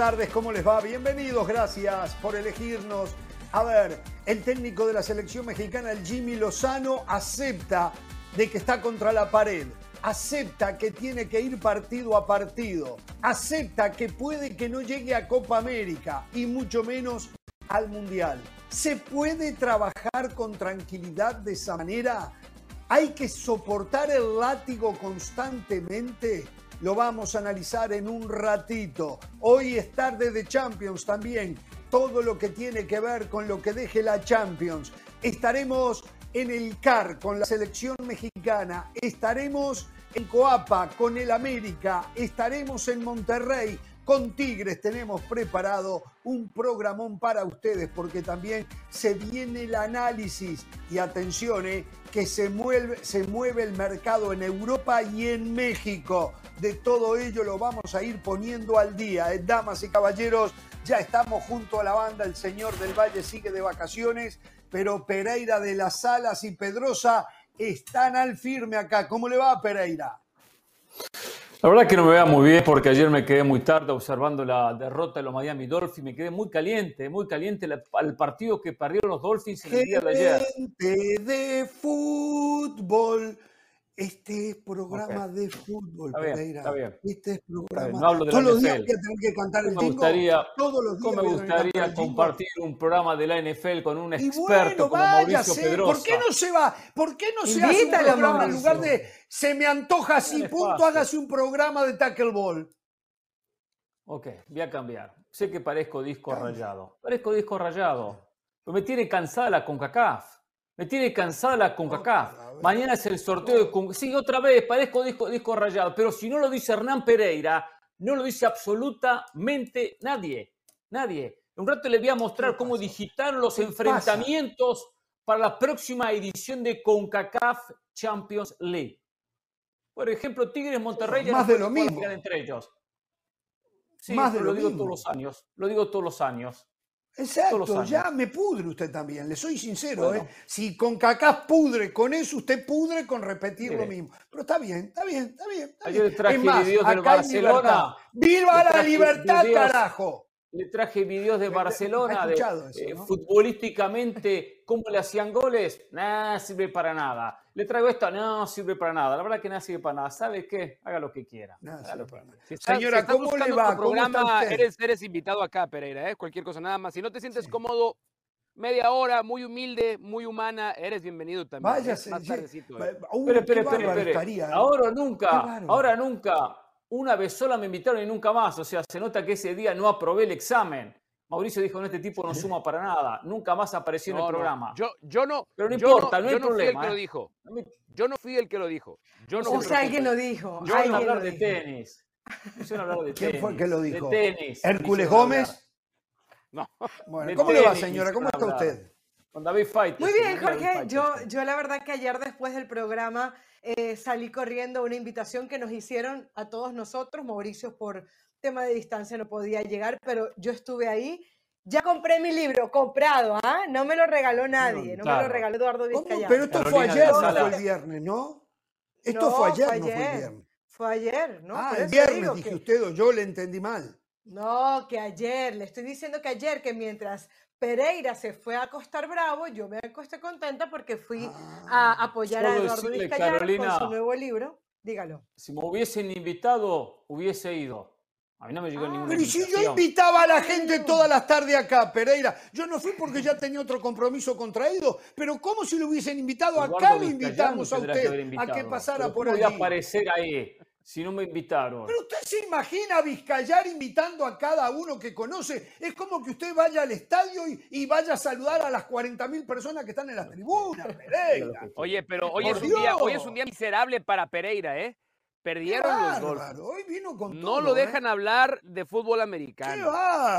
Tardes, ¿cómo les va? Bienvenidos, gracias por elegirnos. A ver, el técnico de la selección mexicana, el Jimmy Lozano, acepta de que está contra la pared, acepta que tiene que ir partido a partido, acepta que puede que no llegue a Copa América y mucho menos al Mundial. ¿Se puede trabajar con tranquilidad de esa manera? ¿Hay que soportar el látigo constantemente? Lo vamos a analizar en un ratito. Hoy es tarde de Champions también. Todo lo que tiene que ver con lo que deje la Champions. Estaremos en el CAR con la selección mexicana. Estaremos en Coapa con el América. Estaremos en Monterrey con Tigres tenemos preparado un programón para ustedes porque también se viene el análisis y atención, eh, que se mueve, se mueve el mercado en Europa y en México. De todo ello lo vamos a ir poniendo al día. Eh. Damas y caballeros, ya estamos junto a la banda. El señor del Valle sigue de vacaciones, pero Pereira de las Salas y Pedrosa están al firme acá. ¿Cómo le va, Pereira? La verdad que no me vea muy bien porque ayer me quedé muy tarde observando la derrota de los Miami Dolphins. Me quedé muy caliente, muy caliente al partido que perdieron los Dolphins en el día de ayer. de fútbol este es programa de fútbol, está bien, Está bien. Este es programa. No hablo de Todos la los días NFL. que tengo que cantar el me gustaría, Todos los días ¿Cómo me voy a gustaría compartir un programa de la NFL con un experto bueno, como Mauricio Pedrosa? ¿por qué no se va? ¿Por qué no se hace un programa en lugar de se me antoja así, punto, hágase un programa de tackleball? Ok, voy a cambiar. Sé que parezco disco Cambia. rayado. Parezco disco rayado. Pero me tiene cansada la CONCACAF. Me tiene cansada la CONCACAF. Mañana es el sorteo de. Sí, otra vez, parezco disco, disco rayado. Pero si no lo dice Hernán Pereira, no lo dice absolutamente nadie. Nadie. Un rato le voy a mostrar ¿Qué cómo digitaron los ¿Qué enfrentamientos para la próxima edición de CONCACAF Champions League. Por ejemplo, Tigres Monterrey ya Más no de lo mismo. entre ellos. Sí, Más de lo lo digo mismo. todos los años. Lo digo todos los años. Exacto, ya me pudre usted también, le soy sincero, Bueno. ¿eh? Si con Cacá pudre con eso, usted pudre con repetir lo mismo. Pero está bien, está bien, está bien. Está bien. traje Es más, acá Barcelona. libertad. ¡Viva la libertad, videos. carajo! Le traje videos de ¿Ha Barcelona, de, eso, eh, no? futbolísticamente, cómo le hacían goles. Nada sirve para nada. Le traigo esto, no sirve para nada. La verdad que nada sirve para nada. ¿Sabe qué? Haga lo que quiera. Nada lo para nada. Si estás- Señora, si ¿cómo le va? ¿Cómo está programa, eres, eres invitado acá, Pereira, ¿eh? Cualquier cosa nada más. Si no te sientes cómodo, media hora, muy humilde, muy humana, eres bienvenido también. ¿eh? Váyase. Más sí. tardecito, ¿eh? Uy, bárbaro espere. estaría, ¿eh? Ahora nunca, ahora nunca. Una vez sola me invitaron y nunca más. O sea, se nota que ese día no aprobé el examen. Mauricio dijo, no, este tipo no suma para nada. Nunca más apareció en No, el no, programa. Yo, yo no. Pero no yo importa, no hay yo no fui el problema, que lo ¿eh? dijo. No Yo no fui el que lo dijo. Yo no O sea, alguien lo dijo. Yo a hablar lo de tenis. Hablar de ¿Quién fue el que lo dijo? De tenis. ¿Hércules Gómez? No. Bueno, De ¿cómo le va, señora? ¿Cómo está usted? Con David Fight. Muy bien, Jorge. Yo, yo la verdad que ayer después del programa eh, salí corriendo una invitación que nos hicieron a todos nosotros. Mauricio por tema de distancia no podía llegar, pero yo estuve ahí. Ya compré mi libro, comprado, ¿ah? No me lo regaló nadie, no me claro. lo regaló Eduardo ¿Cómo? Vizcayano. Pero esto fue ayer, no fue el viernes, ¿no? Esto No, fue ayer, fue no fue el ayer. viernes. Fue ayer, ¿no? ah, el viernes, dije que- usted, o yo le entendí mal. No, que ayer, le estoy diciendo que ayer, que mientras Pereira se fue a acostar bravo, yo me acosté contenta porque fui Ah. a apoyar a Eduardo decirle, Vizcayano con Carolina, su nuevo libro. Dígalo. Si me hubiesen invitado, hubiese ido. A mí no me llegó Ah, ninguna Pero ¿y si yo invitaba a la gente todas las tardes acá, Pereira? Yo no fui porque ya tenía otro compromiso contraído, pero ¿cómo si lo hubiesen invitado acá lo invitamos a usted a que pasara Pero por ¿cómo allí? voy a aparecer ahí si no me invitaron? Pero usted se imagina a Vizcayar invitando a cada uno que conoce. Es como que usted vaya al estadio y, y vaya a saludar a las 40.000 personas que están en las tribunas, Pereira. Oye, pero hoy es, un día, hoy es un día miserable para Pereira, ¿eh? Qué Perdieron los Hoy vino con No todo, lo ¿eh? dejan hablar de fútbol Qué americano.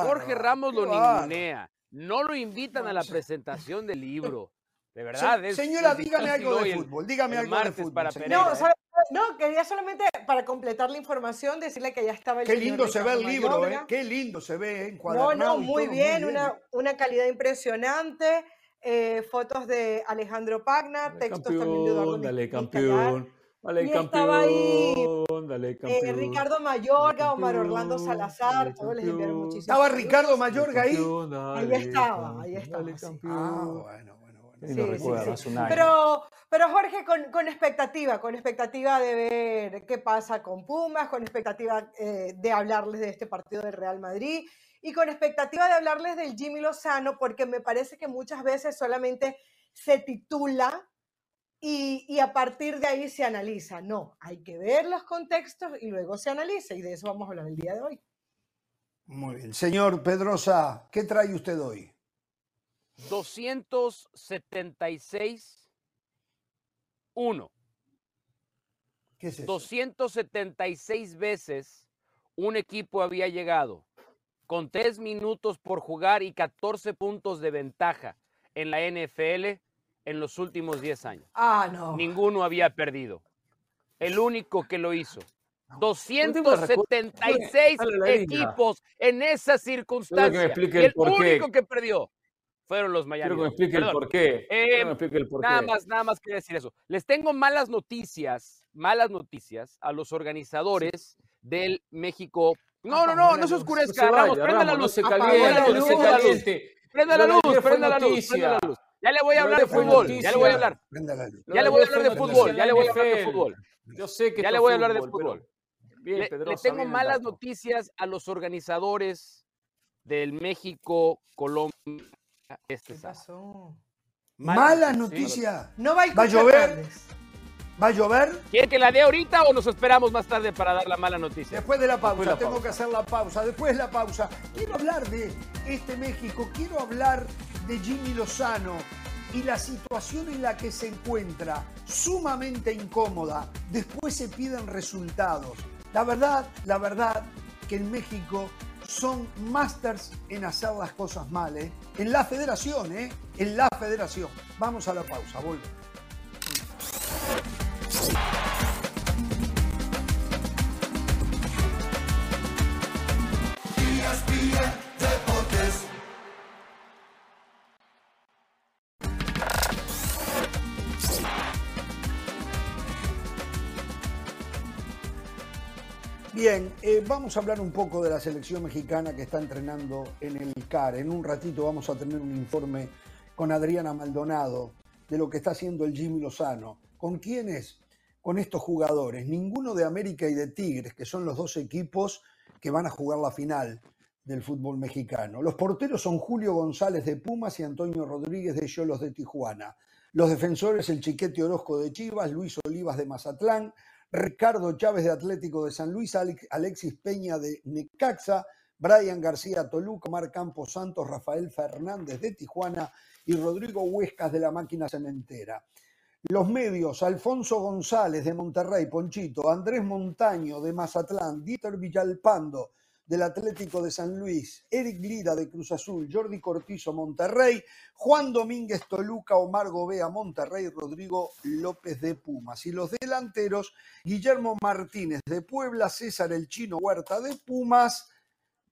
Jorge Ramos lo ningunea. No lo invitan a la presentación del libro. De Se- verdad. es- señora, es dígame algo de fútbol. Dígame el algo de martes fútbol. para. Pereira, No, ¿eh? ¿sabe? No, quería solamente para completar la información decirle que ya estaba el Qué señor lindo se ve el libro, ¿eh? Qué lindo se ve, ¿eh? No, encuadernado no, y muy todo, bien, una, una calidad impresionante. eh, fotos de Alejandro Pagna, Dale, textos también de Eduardo campeón, dale, campeón. Dale, Y estaba ahí, campeón, dale, Eh, campeón. Ricardo Mayorga, Omar Orlando Salazar, dale, todos les enviaron campeón. muchísimos ¿Estaba. Ricardo Mayorga ahí? Campeón, Ahí estaba, ahí estaba. Ah, bueno, Sí, sí, sí. hace un año. Pero, pero Jorge, con, con expectativa, con expectativa de ver qué pasa con Pumas, con expectativa eh, de hablarles de este partido del Real Madrid y con expectativa de hablarles del Jimmy Lozano, porque me parece que muchas veces solamente se titula y, y a partir de ahí se analiza. No, hay que ver los contextos y luego se analiza y de eso vamos a hablar el día de hoy. Muy bien. Señor Pedrosa, ¿qué trae usted hoy? 276 1. ¿Qué es eso? 276 veces un equipo había llegado con 3 minutos por jugar y 14 puntos de ventaja en la NFL en los últimos 10 años. Ah, no. Ninguno había perdido. El único que lo hizo. Último recuerdo. 276 Dale la línea. equipos en esa circunstancia. el único que perdió fueron los Miami. Quiero que me explique el Perdón. por qué. Quiero que Eh, me explique el por Nada qué. más, nada más quería decir eso. Les tengo malas noticias, malas noticias a los organizadores del México. No, no, no, la no se oscurezca, No Ramos, prenda la no luz. se caliente, no caliente. Prenda la luz, prenda la luz, prenda la luz. Ya le voy a hablar de fútbol, ya le voy a hablar. Ya de le voy a hablar de fútbol, ya le voy a hablar de fútbol. Yo sé que Ya le voy a hablar de fútbol. Bien, Le, le tengo bien el malas noticias a los organizadores del México, Colombia, este ¿Qué pasó? Mala noticia. No va a, ¿Va a llover? ¿Va a llover? ¿Quiere que la dé ahorita o nos esperamos más tarde para dar la mala noticia? Después de la pausa, Después de la tengo pausa. que hacer la pausa. Después de la pausa, quiero hablar de este México, quiero hablar de Jimmy Lozano y la situación en la que se encuentra, sumamente incómoda. Después se piden resultados. La verdad, la verdad, que en México son masters en hacer las cosas mal, ¿eh? En la federación, ¿eh? En la federación. Vamos a la pausa, vuelvo. Bien, eh, vamos a hablar un poco de la selección mexicana que está entrenando en el CAR. En un ratito vamos a tener un informe con Adriana Maldonado de lo que está haciendo el Jimmy Lozano. ¿Con quiénes? Con estos jugadores. Ninguno de América y de Tigres, que son los dos equipos que van a jugar la final del fútbol mexicano. Los porteros son Julio González de Pumas y Antonio Rodríguez de Cholos de Tijuana. Los defensores, el Chiquete Orozco de Chivas, Luis Olivas de Mazatlán, Ricardo Chávez de Atlético de San Luis, Alex- Alexis Peña de Necaxa, Brian García Toluca, Mar Campos Santos, Rafael Fernández de Tijuana y Rodrigo Huescas de la Máquina Cementera. Los medios, Alfonso González de Monterrey, Ponchito, Andrés Montaño de Mazatlán, Dieter Villalpando del Atlético de San Luis, Eric Lira de Cruz Azul, Jordi Cortizo Monterrey, Juan Domínguez Toluca, Omar Gobea Monterrey, Rodrigo López de Pumas. Y los delanteros, Guillermo Martínez de Puebla, César El Chino Huerta de Pumas,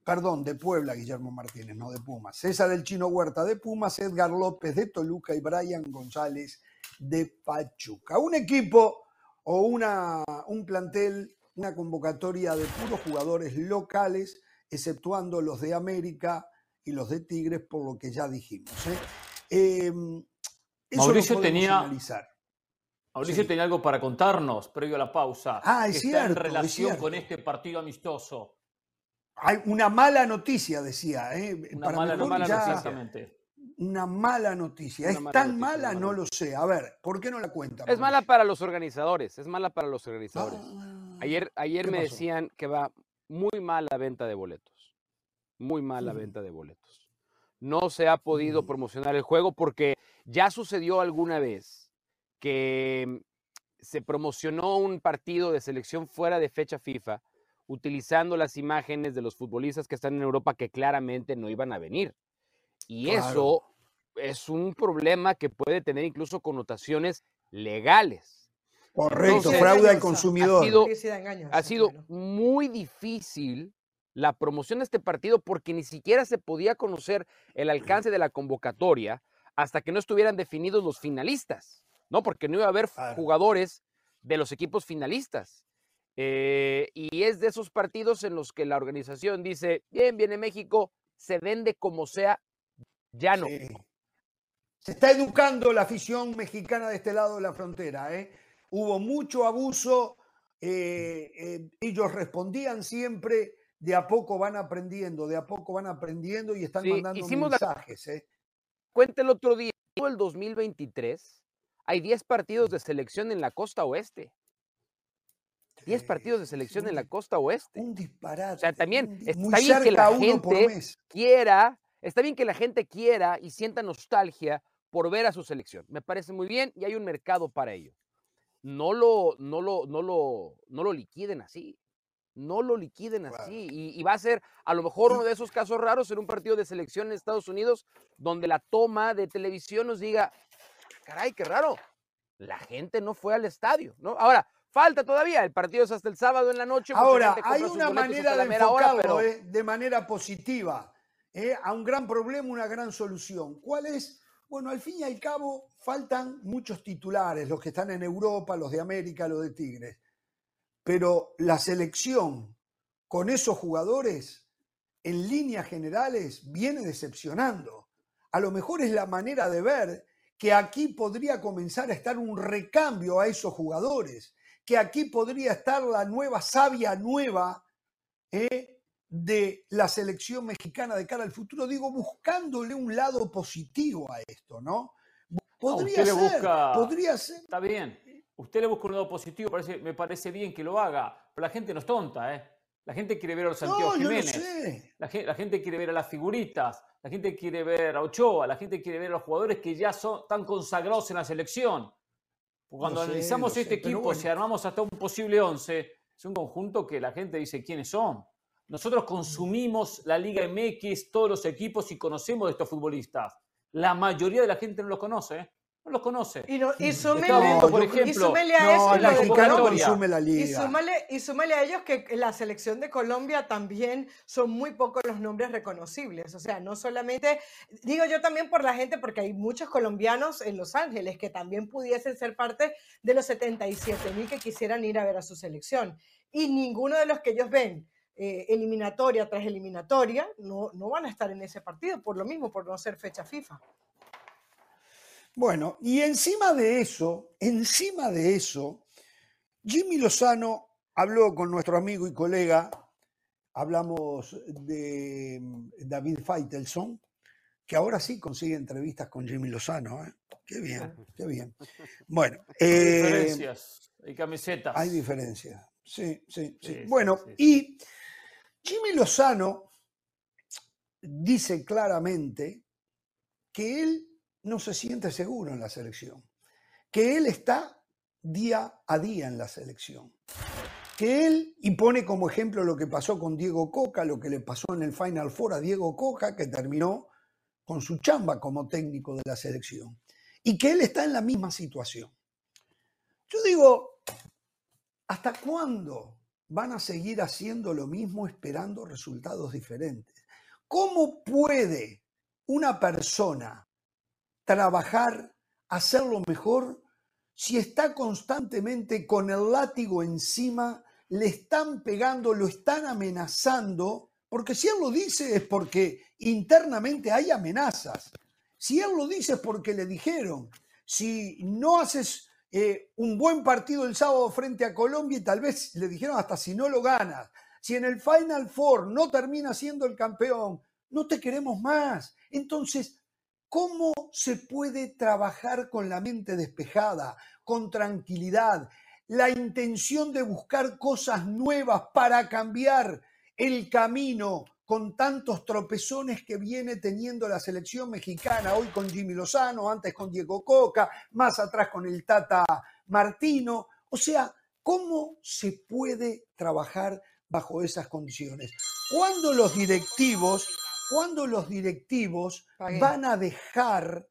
perdón, de Puebla, Guillermo Martínez, no de Pumas, César El Chino Huerta de Pumas, Edgar López de Toluca y Brian González de Pachuca. Un equipo o una, un plantel, una convocatoria de puros jugadores locales, exceptuando los de América y los de Tigres, por lo que ya dijimos. ¿eh? Eh, eso lo Mauricio podemos tenía- analizar. Mauricio Sí. tenía algo para contarnos previo a la pausa. Ah, es que cierto, Está es en relación con cierto. este partido amistoso. Hay una mala noticia, decía. ¿eh? Una Para mala, mejor mala ya- noticia. Exactamente. Una mala noticia. Una ¿Es mala tan noticia, mala? No lo sé. A ver, ¿por qué no la cuenta? Es mala para los organizadores, es mala para los organizadores. Ah, Ayer, ayer ¿qué me pasó? decían que va muy mal la venta de boletos. Muy mal la venta de boletos. No se ha podido promocionar el juego porque ya sucedió alguna vez que mm, se promocionó un partido de selección fuera de fecha FIFA utilizando las imágenes de los futbolistas que están en Europa que claramente no iban a venir. Y Claro. eso es un problema que puede tener incluso connotaciones legales. Correcto, Entonces, fraude al ha consumidor. sido- ha sido muy difícil la promoción de este partido porque ni siquiera se podía conocer el alcance de la convocatoria hasta que no estuvieran definidos los finalistas, ¿no? Porque no iba a haber jugadores de los equipos finalistas. Eh, y es de esos partidos en los que la organización dice, bien, viene México, se vende como sea, ya no. Se está educando la afición mexicana de este lado de la frontera. ¿eh? Hubo mucho abuso, eh, eh, ellos respondían siempre, de a poco van aprendiendo, de a poco van aprendiendo y están mandando mensajes. La... Cuente el otro día, el 2023, hay 10 partidos de selección en la costa oeste. 10 partidos de selección en la costa oeste. Un disparate. O sea, también está bien que la gente quiera, está bien que la gente quiera y sienta nostalgia por ver a su selección. Me parece muy bien y hay un mercado para ello. No lo, no lo, no lo, no lo liquiden así. No lo liquiden así. Y, va a ser a lo mejor uno de esos casos raros en un partido de selección en Estados Unidos donde la toma de televisión nos diga, caray, qué raro. La gente no fue al estadio, ¿no? Ahora, falta todavía. El partido es hasta el sábado en la noche. Ahora, hay una manera de enfocarlo ¿eh? de manera positiva. ¿eh? A un gran problema, una gran solución. ¿Cuál es? Bueno, al fin y al cabo faltan muchos titulares, los que están en Europa, los de América, los de Tigres. Pero la selección con esos jugadores, en líneas generales, viene decepcionando. A lo mejor es la manera de ver que aquí podría comenzar a estar un recambio a esos jugadores, que aquí podría estar la nueva savia nueva ¿eh? De la selección mexicana de cara al futuro, digo, buscándole un lado positivo a esto, ¿no? Podría ser, podría ser. Está bien. Usted le busca un lado positivo, me parece bien que lo haga, pero la gente no es tonta, ¿eh? La gente quiere ver a los Santiago Jiménez. La, gente, la, gente, quiere ver a las figuritas, la gente quiere ver a Ochoa, la gente quiere ver a los jugadores que ya son tan consagrados en la selección. Cuando analizamos este equipo, si armamos hasta un posible 11, es un conjunto que la gente dice quiénes son. Nosotros consumimos la Liga MX, todos los equipos y conocemos de estos futbolistas. La mayoría de la gente no los conoce. ¿eh? No los conoce. Y, no, y por ejemplo, a eso la consume la liga. Y súmale, a ellos que la selección de Colombia también son muy pocos los nombres reconocibles. O sea, no solamente, digo yo también por la gente, porque hay muchos colombianos en Los Ángeles que también pudiesen ser parte de los 77 mil que quisieran ir a ver a su selección. Y ninguno de los que ellos ven eh, eliminatoria tras eliminatoria, no, no van a estar en ese partido, por lo mismo, por no ser fecha FIFA. Bueno, y encima de eso, encima de eso, Jimmy Lozano habló con nuestro amigo y colega, hablamos de mm, David Feitelson, que ahora sí consigue entrevistas con Jimmy Lozano. ¿eh? Qué bien, qué bien. Bueno. hay eh, diferencias, hay camisetas. Hay diferencias, sí, sí, sí. bueno, y Jimmy Lozano dice claramente que él no se siente seguro en la selección, que él está día a día en la selección, que él, y pone como ejemplo lo que pasó con Diego Coca, lo que le pasó en el Final Four a Diego Coca, que terminó con su chamba como técnico de la selección, y que él está en la misma situación. Yo digo, ¿hasta cuándo van a seguir haciendo lo mismo esperando resultados diferentes. ¿Cómo puede una persona trabajar, hacerlo mejor, si está constantemente con el látigo encima, le están pegando, lo están amenazando? Porque si él lo dice es porque internamente hay amenazas. Si él lo dice es porque le dijeron, si no haces eh, un buen partido el sábado frente a Colombia y tal vez le dijeron hasta si no lo ganas, si en el Final Four no termina siendo el campeón, no te queremos más. Entonces, ¿cómo se puede trabajar con la mente despejada, con tranquilidad, la intención de buscar cosas nuevas para cambiar el camino con tantos tropezones que viene teniendo la selección mexicana, hoy con Jimmy Lozano, antes con Diego Coca, más atrás con el Tata Martino. O sea, ¿cómo se puede trabajar bajo esas condiciones? ¿Cuándo los directivos, cuando los directivos van a dejar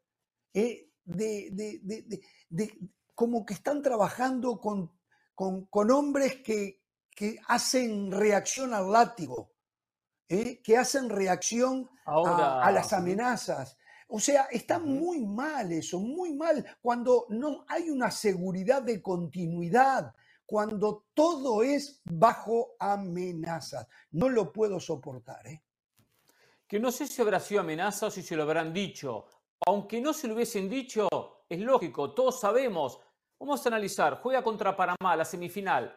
eh, de, como que están trabajando con, con, hombres que, que hacen reacción al látigo? ¿Eh? que hacen reacción a, las amenazas. O sea, está muy mal eso, muy mal, cuando no hay una seguridad de continuidad, cuando todo es bajo amenazas. No lo puedo soportar. ¿eh? Que no sé si habrá sido amenaza o si se lo habrán dicho. Aunque no se lo hubiesen dicho, es lógico, todos sabemos. Vamos a analizar, juega contra Panamá la semifinal,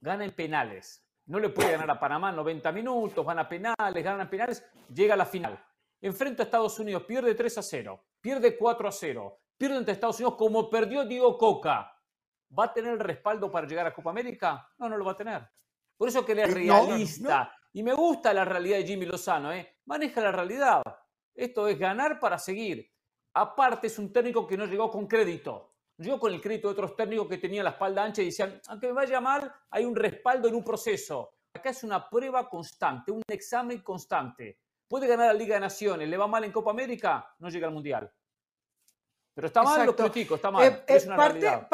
gana en penales. No le puede ganar a Panamá 90 minutos, van a penales, ganan penales, llega a la final. Enfrenta a Estados Unidos, pierde 3 a 0, pierde 4 a 0, pierde ante Estados Unidos como perdió Diego Coca. ¿Va a tener el respaldo para llegar a Copa América? No, no lo va a tener. Por eso que él es eh, realista. Y me gusta la realidad de Jimmy Lozano, ¿eh? Maneja la realidad. Esto es ganar para seguir. Aparte, es un técnico que no llegó con crédito. Llegó con el crédito de otros técnicos que tenían la espalda ancha y decían, aunque me vaya mal, hay un respaldo en un proceso. Acá es una prueba constante, un examen constante. Puede ganar la Liga de Naciones, le va mal en Copa América, no llega al Mundial. Pero está mal, lo critico, está mal. Eh, es una realidad.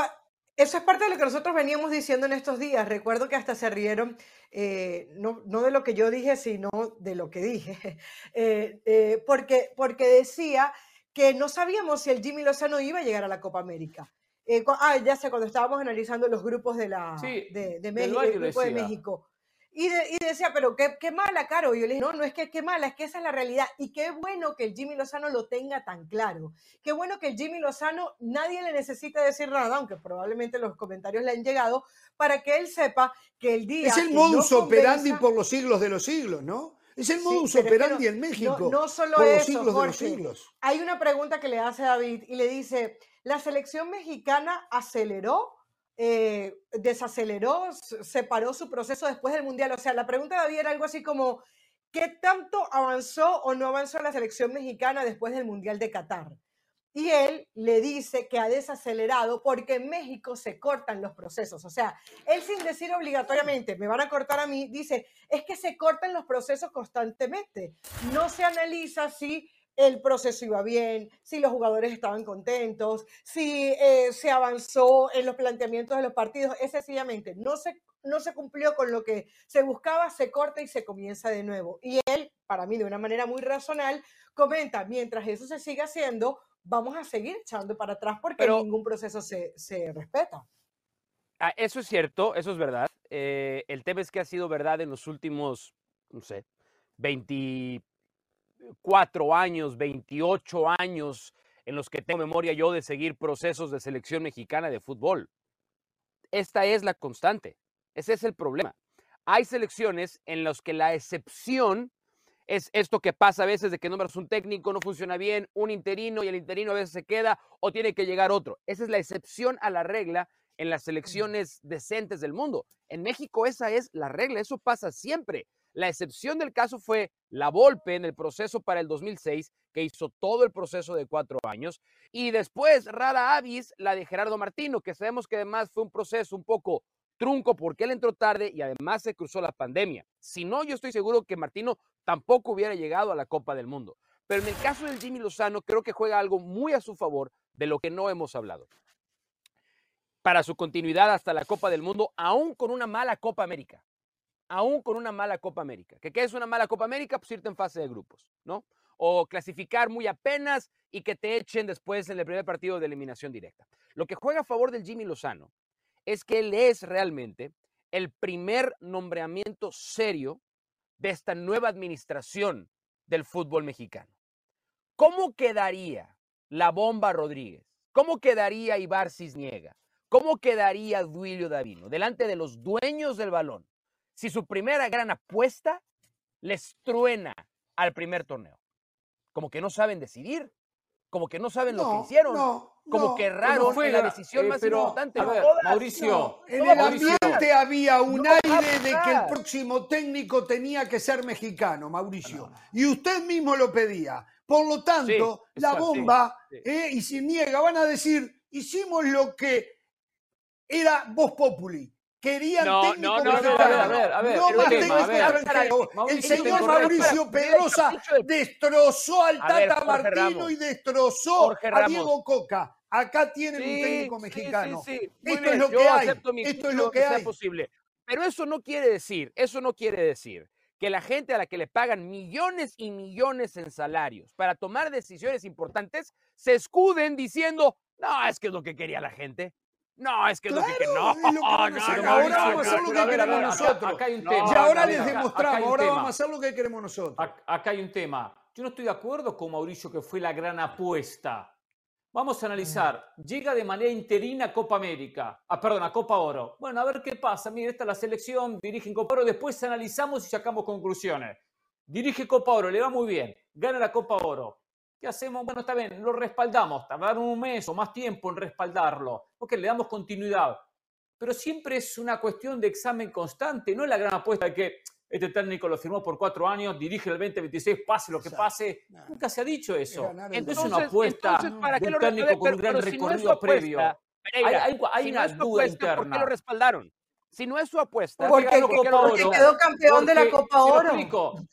Eso es parte de lo que nosotros veníamos diciendo en estos días. Recuerdo que hasta se rieron, eh, no, de lo que yo dije, sino de lo que dije, eh, eh, porque, porque decía que no sabíamos si el Jimmy Lozano iba a llegar a la Copa América. ah, ya sé, cuando estábamos analizando los grupos de, la, de, México, el grupo de México. Y, decía, pero qué, qué, mala, Caro. Y yo le dije, no, no es que qué mala, es que esa es la realidad. Y qué bueno que el Jimmy Lozano lo tenga tan claro. Qué bueno que el Jimmy Lozano nadie le necesita decir nada, aunque probablemente los comentarios le han llegado, para que él sepa que el día. Es el modus operandi por los siglos de los siglos, ¿no? Es el modus operandi en México. No, solo eso, Jorge. Hay una pregunta que le hace David y le dice: ¿la selección mexicana aceleró? Eh, desaceleró, separó su proceso después del Mundial. O sea, la pregunta de David era algo así como, ¿qué tanto avanzó o no avanzó la selección mexicana después del Mundial de Qatar? Y él le dice que ha desacelerado porque en México se cortan los procesos. O sea, él sin decir obligatoriamente, me van a cortar a mí, dice, es que se cortan los procesos constantemente. No se analiza si el proceso iba bien, si los jugadores estaban contentos, si eh, se avanzó en los planteamientos de los partidos. Es sencillamente, no se, no se cumplió con lo que se buscaba, se corta y se comienza de nuevo. Y él, para mí, de una manera muy racional, comenta, mientras eso se siga haciendo, vamos a seguir echando para atrás porque ningún proceso se, respeta. Ah, eso es cierto, eso es verdad. Eh, el tema es que ha sido verdad en los últimos, no sé, 20 cuatro años, 28 años en los que tengo memoria yo de seguir procesos de selección mexicana de fútbol. Esta es la constante. Ese es el problema. Hay selecciones en las que la excepción es esto que pasa a veces de que nombras un técnico, no funciona bien, un interino y el interino a veces se queda o tiene que llegar otro. Esa es la excepción a la regla en las selecciones decentes del mundo. En México esa es la regla, eso pasa siempre. La excepción del caso fue la Volpe en el proceso para el 2006, que hizo todo el proceso de cuatro años, y después Rara Avis, la de Gerardo Martino, que sabemos que además fue un proceso un poco trunco porque él entró tarde y además se cruzó la pandemia. Si no, yo estoy seguro que Martino tampoco hubiera llegado a la Copa del Mundo. Pero en el caso del Jimmy Lozano, creo que juega algo muy a su favor de lo que no hemos hablado. Para su continuidad hasta la Copa del Mundo, aún con una mala Copa América aún con una mala Copa América. ¿Qué, es una mala Copa América? Pues irte en fase de grupos, ¿no? O clasificar muy apenas y que te echen después en el primer partido de eliminación directa. Lo que juega a favor del Jimmy Lozano es que él es realmente el primer nombramiento serio de esta nueva administración del fútbol mexicano. ¿Cómo quedaría la bomba Rodríguez? ¿Cómo quedaría Ibar Cisniega? ¿Cómo quedaría Duilio Davino delante de los dueños del balón? si su primera gran apuesta les truena al primer torneo. Como que no saben decidir, como que no saben lo que hicieron, como que raro fue la decisión eh, más importante. Mauricio, en el ambiente había un aire de que el próximo técnico tenía que ser mexicano, Mauricio, y usted mismo lo pedía. Por lo tanto, la bomba eh, y sin niega van a decir, hicimos lo que era Voz Populi querían no, técnico no, no, mexicano. A ver, a ver, no más técnico extranjero. El señor Mauricio Pedrosa destrozó al Tata Martino y destrozó a Diego Coca. Acá tienen un técnico mexicano. Sí, sí, Esto es lo que hay. Esto es lo que, hay. Posible. Pero eso no quiere decir, eso no quiere decir que la gente a la que le pagan millones y millones en salarios para tomar decisiones importantes se escuden diciendo, no, es que es lo que quería la gente. No, es que es lo que no. no, no, ahora vamos a hacer lo que queremos nosotros. Acá hay un tema. Y ahora les demostramos, ahora vamos a hacer lo que queremos nosotros. Acá hay un tema. Yo no estoy de acuerdo con Mauricio que fue la gran apuesta. Vamos a analizar. Llega de manera interina a Copa América. Ah, perdón, a Copa Oro. Bueno, a ver qué pasa. Mire, esta es la selección, dirige en Copa Oro. Después analizamos y sacamos conclusiones. Dirige Copa Oro, le va muy bien. Gana la Copa Oro. ¿Qué hacemos? Bueno, está bien, lo respaldamos. Tardaron un mes o más tiempo en respaldarlo. Ok, le damos continuidad. Pero siempre es una cuestión de examen constante. No es la gran apuesta de que este técnico lo firmó por cuatro años, dirige el 2026, pase lo que pase. Nunca se ha dicho eso. Entonces, es una apuesta ¿para de un técnico con un gran recorrido previo. hay, hay, una duda interna. ¿Por qué lo respaldaron? Si no es su apuesta. Porque, quedó campeón de la Copa Oro.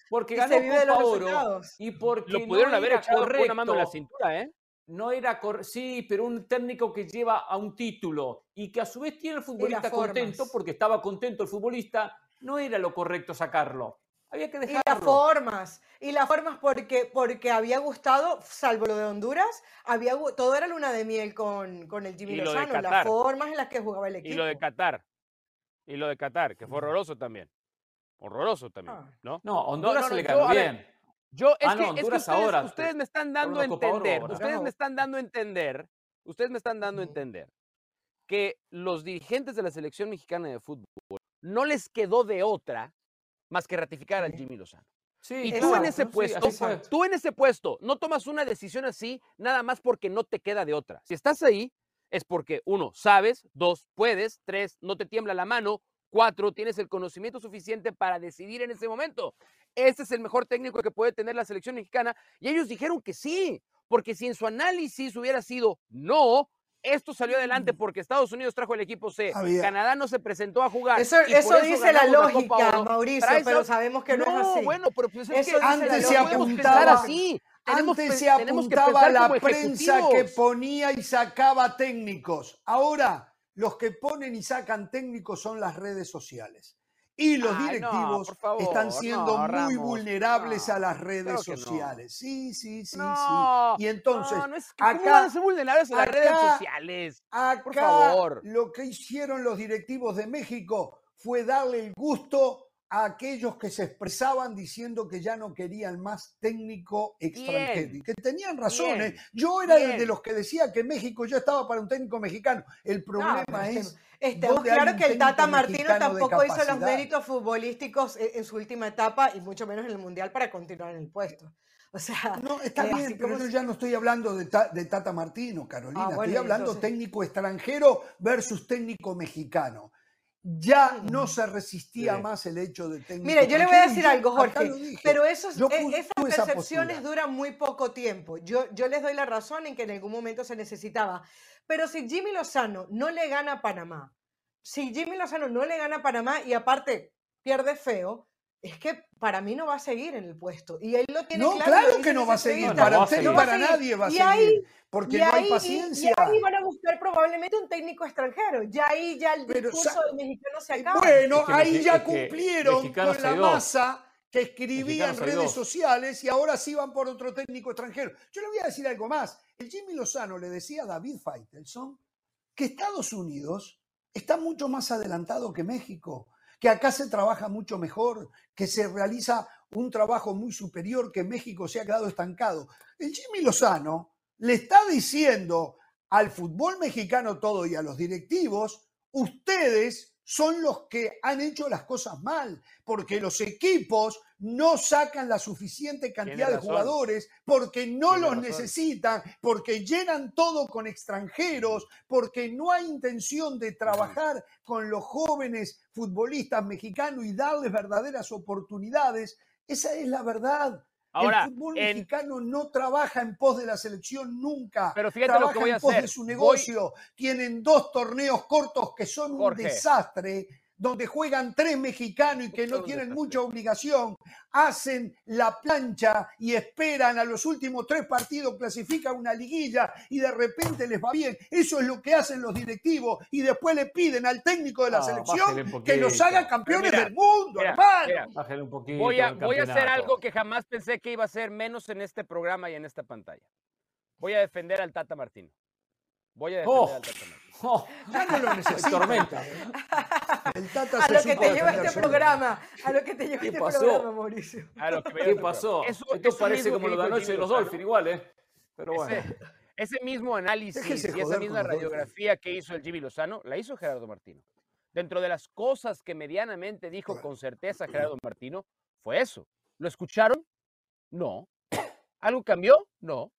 porque ganó Copa Oro. Y porque lo pudieron haber echado una mano en la cintura, ¿eh? no era sí, pero un técnico que lleva a un título y que a su vez tiene el futbolista contento porque estaba contento el futbolista no era lo correcto sacarlo. Había que dejarlo. Y las formas, y las formas porque, porque había gustado, salvo lo de Honduras, había, todo era luna de miel con, con el Jimmy Lozano, las formas en las que jugaba el equipo. Y lo de Qatar, y lo de Qatar, que fue horroroso también. Horroroso también, ah. ¿no? No, Honduras se le quedó bien. Yo, es, ah, que, ustedes, ahora, ustedes me están dando a entender, ustedes me están dando a entender, ustedes me están dando a entender que los dirigentes de la selección mexicana de fútbol no les quedó de otra más que ratificar al Jimmy Lozano. Sí, y tú en ese puesto, tú en ese puesto, no tomas una decisión así nada más porque no te queda de otra. Si estás ahí, es porque uno, sabes, dos, puedes, tres, no te tiembla la mano, cuatro, tienes el conocimiento suficiente para decidir en ese momento. Este es el mejor técnico que puede tener la selección mexicana. Y ellos dijeron que sí, porque si en su análisis hubiera sido no, esto salió adelante mm. porque Estados Unidos trajo el equipo C. Canadá no se presentó a jugar. Eso, dice la lógica, Mauricio, pero sabemos que no, es así. bueno, pero pues es que antes se apuntaba así. Antes se apuntaba la prensa que ponía y sacaba técnicos. Ahora, los que ponen y sacan técnicos son las redes sociales. Y los directivos están siendo muy vulnerables a las redes sociales. Sí, sí, sí, sí. Y entonces, acá, van vulnerables a las redes sociales? Acá, por favor. Lo que hicieron los directivos de México fue darle el gusto a aquellos que se expresaban diciendo que ya no querían más técnico extranjero. Y que tenían razones. Yo era el de los que decía que México ya estaba para un técnico mexicano. El problema es... Este, claro que el Tata Martino tampoco hizo los méritos futbolísticos en, su última etapa y mucho menos en el Mundial para continuar en el puesto. O sea, no, está eh, bien, pero yo ya no estoy hablando de, Tata Martino, Carolina. Ah, estoy hablando técnico extranjero versus técnico mexicano ya no se resistía más el hecho de técnico. Mire, yo le voy a decir algo, Jorge, pero esos, e, esas percepciones duran muy poco tiempo. Yo, yo les doy la razón en que en algún momento se necesitaba. Pero si Jimmy Lozano no le gana a Panamá, si Jimmy Lozano no le gana a Panamá y aparte pierde feo, es que para mí no va a seguir en el puesto. Y él lo tiene no, claro. que no va a seguir. para usted y para nadie va a seguir. porque no hay paciencia. Y, ahí van a buscar probablemente un técnico extranjero. Ya ahí ya el discurso del mexicano se acaba. Bueno, ahí ya cumplieron con la masa que escribía en redes sociales y ahora sí van por otro técnico extranjero. Yo le voy a decir algo más. El Jimmy Lozano le decía a David Faitelson que Estados Unidos está mucho más adelantado que México que acá se trabaja mucho mejor, que se realiza un trabajo muy superior, que México se ha quedado estancado. El Jimmy Lozano le está diciendo al fútbol mexicano todo y a los directivos, ustedes son los que han hecho las cosas mal, porque los equipos no sacan la suficiente cantidad de jugadores, porque no los necesitan, porque llenan todo con extranjeros, porque no hay intención de trabajar con los jóvenes futbolistas mexicanos y darles verdaderas oportunidades. Esa es la verdad. Ahora, el fútbol mexicano no trabaja en pos de la selección nunca. Pero fíjate lo que voy a en pos de su negocio. Tienen dos torneos cortos que son un desastre. Donde juegan tres mexicanos y que no tienen mucha obligación, hacen la plancha y esperan a los últimos tres partidos, clasifican una liguilla y de repente les va bien. Eso es lo que hacen los directivos y después le piden al técnico de la selección que los haga campeones del mundo, hermano. voy a, voy a hacer algo que jamás pensé que iba a ser menos en este programa y en esta pantalla. Voy a defender al Tata Martino. Voy a defender oh. al Tata Martino. Oh, ya no lo necesito. tormenta. El tata a lo que te lleva este programa. A lo que te lleva este pasó? programa, Mauricio. ¿Qué pasó? Eso, Esto parece como lo de anoche de los Dolphins, igual, ¿eh? Pero bueno. Ese, mismo análisis y esa misma radiografía que hizo el Jimmy Lozano, la hizo Gerardo Martino. Dentro de las cosas que medianamente dijo con certeza Gerardo Martino, fue eso. ¿Lo escucharon? No. ¿Algo cambió? No.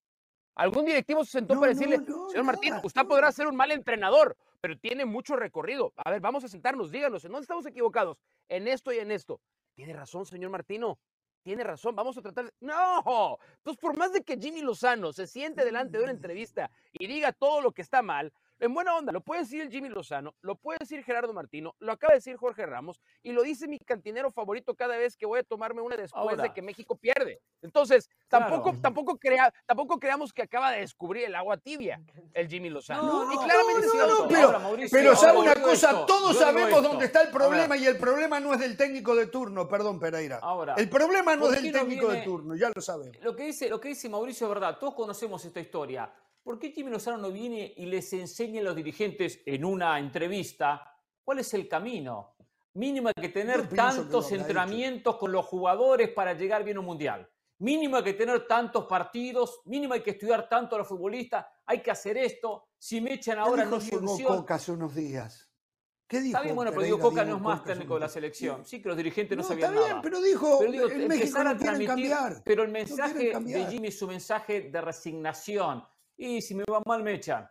Algún directivo se sentó para decirle, señor Martín, usted podrá ser un mal entrenador, pero tiene mucho recorrido. A ver, vamos a sentarnos, díganos, ¿en dónde estamos equivocados? En esto y en esto. Tiene razón, señor Martino. Tiene razón, vamos a tratar. No, pues por más de que Jimmy Lozano se siente delante de una entrevista y diga todo lo que está mal, en buena onda, lo puede decir el Jimmy Lozano, lo puede decir Gerardo Martino, lo acaba de decir Jorge Ramos y lo dice mi cantinero favorito cada vez que voy a tomarme una después de que México pierde. Entonces, tampoco, tampoco, crea, tampoco creamos que acaba de descubrir el agua tibia el Jimmy Lozano. y claramente no, pero, pero sabe una cosa, todos sabemos dónde está el problema y el problema no es del técnico de turno, perdón Pereira. Ahora, el problema no es del técnico de turno, ya lo sabemos. Lo que dice, lo que dice Mauricio es verdad, todos conocemos esta historia. ¿Por qué Jimmy Lozano no viene y les enseña a los dirigentes en una entrevista cuál es el camino? Mínimo hay que tener tantos entrenamientos con los jugadores para llegar bien a un mundial. Mínimo hay que tener tantos partidos, mínimo hay que estudiar tanto a los futbolistas, hay que hacer esto. Si me echan ahora no soluciona. Coca hace unos días. ¿Qué dijo? Está bien, bueno, pero digo, Coca no es más técnico de la selección. Sí, que los dirigentes no, sabían nada. Está bien, pero dijo, pero digo, el México no quieren cambiar. Pero el mensaje de Jimmy es un mensaje de resignación, y si me va mal me echan.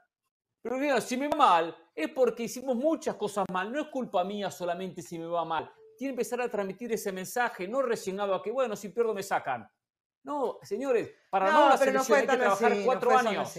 Pero mira, si me va mal es porque hicimos muchas cosas mal, no es culpa mía solamente si me va mal. Tiene que empezar a transmitir ese mensaje, no resignado a que, bueno, si pierdo me sacan. No, señores, para no, la selección hay que trabajar cuatro años.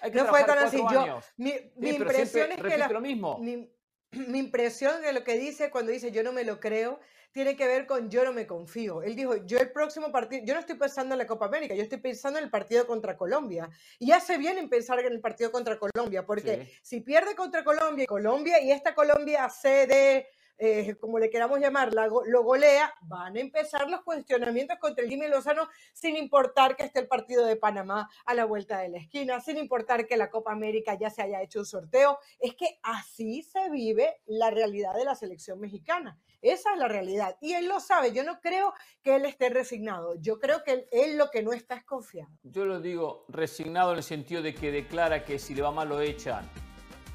Hay que no fue tan así. Yo, mi, impresión es que lo mismo. Mi, mi impresión de lo que dice cuando dice yo no me lo creo tiene que ver con yo no me confío. Él dijo, yo el próximo partido, yo no estoy pensando en la Copa América, yo estoy pensando en el partido contra Colombia. Y hace bien en pensar en el partido contra Colombia, porque si pierde contra Colombia, Colombia y esta Colombia cede eh, como le queramos llamar, lo golea, van a empezar los cuestionamientos contra el Jimmy Lozano sin importar que esté el partido de Panamá a la vuelta de la esquina, sin importar que la Copa América ya se haya hecho un sorteo. Es que así se vive la realidad de la selección mexicana. Esa es la realidad. Y él lo sabe. Yo no creo que él esté resignado. Yo creo que él, lo que no está es confiado. Yo lo digo resignado en el sentido de que declara que si le va mal lo echan.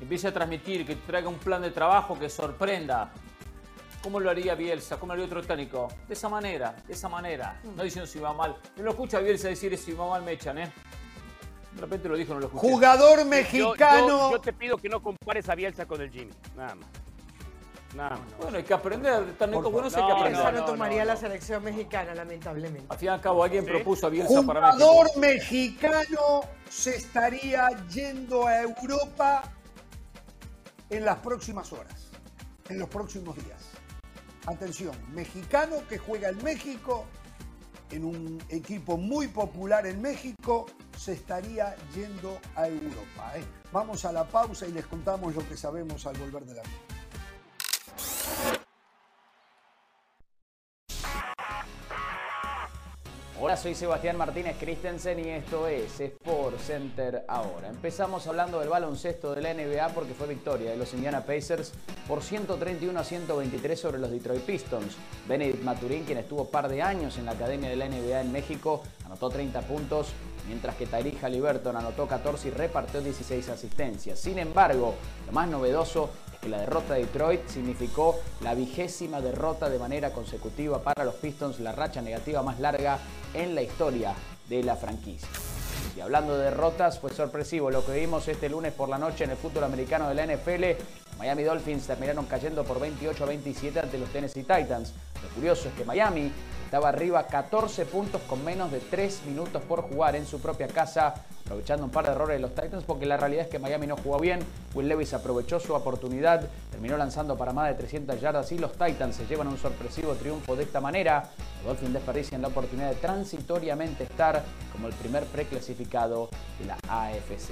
Empieza a transmitir, que traiga un plan de trabajo que sorprenda, ¿Cómo lo haría Bielsa? ¿Cómo lo haría otro técnico? De esa manera, de esa manera. Mm. No diciendo si va mal. No lo escucha Bielsa decir si va mal me echan, ¿eh? De repente lo dijo, no lo escuché. Jugador mexicano. Yo, te pido que no compares a Bielsa con el Jimmy. Nada más. Nada más. Bueno, hay que aprender. No sé qué aprender. Bielsa no, tomaría la selección mexicana, lamentablemente. Al fin y al cabo, alguien propuso a Bielsa para México. Jugador mexicano se estaría yendo a Europa en las próximas horas, en los próximos días atención, mexicano que juega en México, en un equipo muy popular en México, se estaría yendo a Europa. ¿eh? Vamos a la pausa y les contamos lo que sabemos al volver de la Hola, soy Sebastián Martínez Christensen y esto es Sport Center ahora. Empezamos hablando del baloncesto de la NBA porque fue victoria de los Indiana Pacers por 131 a 123 sobre los Detroit Pistons. Benedict Maturín, quien estuvo par de años en la Academia de la NBA en México, anotó 30 puntos, mientras que Tyree Halliburton anotó 14 y repartió 16 asistencias. Sin embargo, lo más novedoso que la derrota de Detroit significó la vigésima derrota de manera consecutiva para los Pistons, la racha negativa más larga en la historia de la franquicia. Y hablando de derrotas, fue sorpresivo lo que vimos este lunes por la noche en el fútbol americano de la NFL. Miami Dolphins terminaron cayendo por 28 a 27 ante los Tennessee Titans. Lo curioso es que Miami estaba arriba 14 puntos con menos de 3 minutos por jugar en su propia casa, aprovechando un par de errores de los Titans, porque la realidad es que Miami no jugó bien. Will Levis aprovechó su oportunidad, terminó lanzando para más de 300 yardas y los Titans se llevan un sorpresivo triunfo de esta manera. Los Dolphins desperdician la oportunidad de transitoriamente estar como el primer preclasificado de la AFC.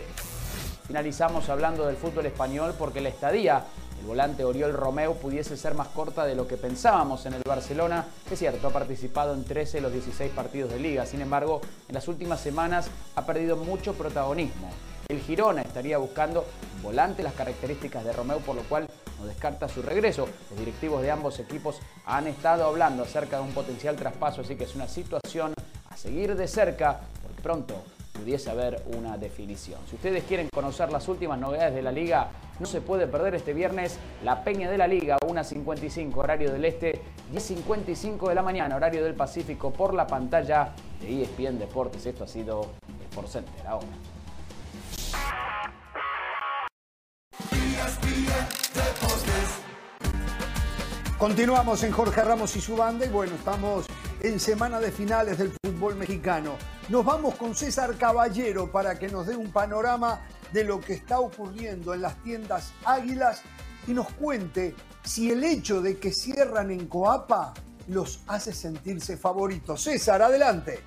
Finalizamos hablando del fútbol español porque la estadía el volante Oriol Romeu pudiese ser más corta de lo que pensábamos en el Barcelona. Es cierto, ha participado en 13 de los 16 partidos de liga, sin embargo, en las últimas semanas ha perdido mucho protagonismo. El Girona estaría buscando volante las características de Romeu, por lo cual no descarta su regreso. Los directivos de ambos equipos han estado hablando acerca de un potencial traspaso, así que es una situación a seguir de cerca, porque pronto pudiese haber una definición. Si ustedes quieren conocer las últimas novedades de la liga, no se puede perder este viernes la Peña de la Liga, 1.55 horario del Este, 10.55 de la mañana horario del Pacífico por la pantalla de ESPN Deportes. Esto ha sido Sport Center ahora. Continuamos en Jorge Ramos y su banda y bueno, estamos en semana de finales del fútbol mexicano. Nos vamos con César Caballero para que nos dé un panorama de lo que está ocurriendo en las tiendas Águilas y nos cuente si el hecho de que cierran en Coapa los hace sentirse favoritos. César, adelante.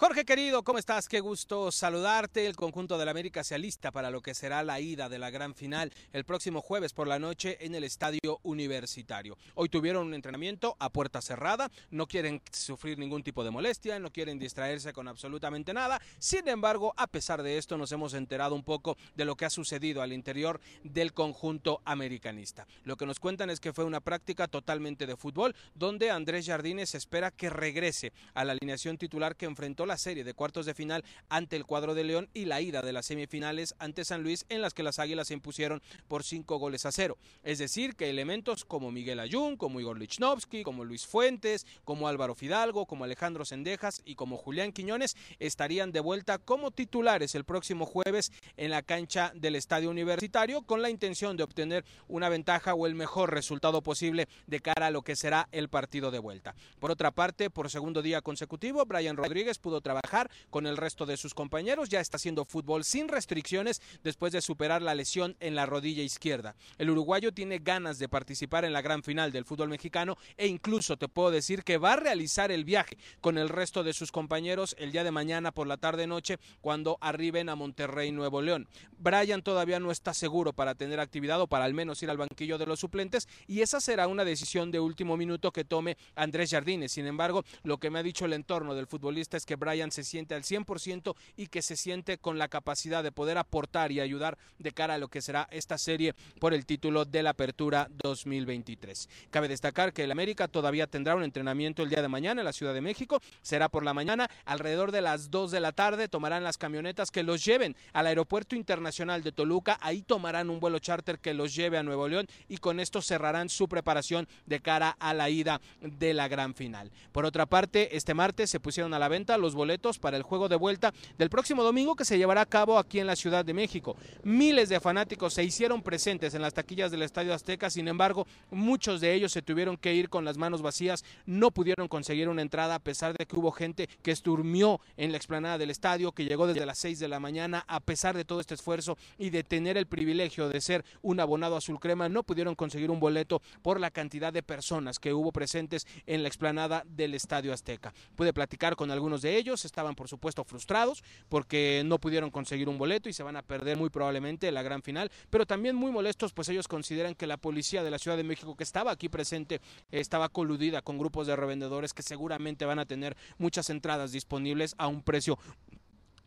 Jorge querido, ¿cómo estás? Qué gusto saludarte. El conjunto de la América se alista para lo que será la ida de la gran final el próximo jueves por la noche en el Estadio Universitario. Hoy tuvieron un entrenamiento a puerta cerrada, no quieren sufrir ningún tipo de molestia, no quieren distraerse con absolutamente nada. Sin embargo, a pesar de esto, nos hemos enterado un poco de lo que ha sucedido al interior del conjunto americanista. Lo que nos cuentan es que fue una práctica totalmente de fútbol, donde Andrés Jardines espera que regrese a la alineación titular que enfrentó la serie de cuartos de final ante el cuadro de León y la ida de las semifinales ante San Luis en las que las Águilas se impusieron por cinco goles a cero. Es decir, que elementos como Miguel Ayun, como Igor Lichnowsky, como Luis Fuentes, como Álvaro Fidalgo, como Alejandro Sendejas y como Julián Quiñones estarían de vuelta como titulares el próximo jueves en la cancha del Estadio Universitario con la intención de obtener una ventaja o el mejor resultado posible de cara a lo que será el partido de vuelta. Por otra parte, por segundo día consecutivo, Brian Rodríguez pudo trabajar con el resto de sus compañeros, ya está haciendo fútbol sin restricciones después de superar la lesión en la rodilla izquierda. El uruguayo tiene ganas de participar en la gran final del fútbol mexicano e incluso te puedo decir que va a realizar el viaje con el resto de sus compañeros el día de mañana por la tarde noche cuando arriben a Monterrey, Nuevo León. Brian todavía no está seguro para tener actividad o para al menos ir al banquillo de los suplentes y esa será una decisión de último minuto que tome Andrés Jardines. Sin embargo, lo que me ha dicho el entorno del futbolista es que Brian se siente al 100% y que se siente con la capacidad de poder aportar y ayudar de cara a lo que será esta serie por el título de la Apertura 2023. Cabe destacar que el América todavía tendrá un entrenamiento el día de mañana en la Ciudad de México, será por la mañana, alrededor de las 2 de la tarde tomarán las camionetas que los lleven al Aeropuerto Internacional de Toluca, ahí tomarán un vuelo charter que los lleve a Nuevo León y con esto cerrarán su preparación de cara a la ida de la gran final. Por otra parte, este martes se pusieron a la venta los boletos para el juego de vuelta del próximo domingo que se llevará a cabo aquí en la Ciudad de México. Miles de fanáticos se hicieron presentes en las taquillas del Estadio Azteca, sin embargo, muchos de ellos se tuvieron que ir con las manos vacías, no pudieron conseguir una entrada a pesar de que hubo gente que esturmió en la explanada del estadio, que llegó desde las 6 de la mañana, a pesar de todo este esfuerzo y de tener el privilegio de ser un abonado azul crema, no pudieron conseguir un boleto por la cantidad de personas que hubo presentes en la explanada del Estadio Azteca. Pude platicar con algunos de ellos, estaban por supuesto frustrados porque no pudieron conseguir un boleto y se van a perder muy probablemente la gran final, pero también muy molestos pues ellos consideran que la policía de la Ciudad de México que estaba aquí presente estaba coludida con grupos de revendedores que seguramente van a tener muchas entradas disponibles a un precio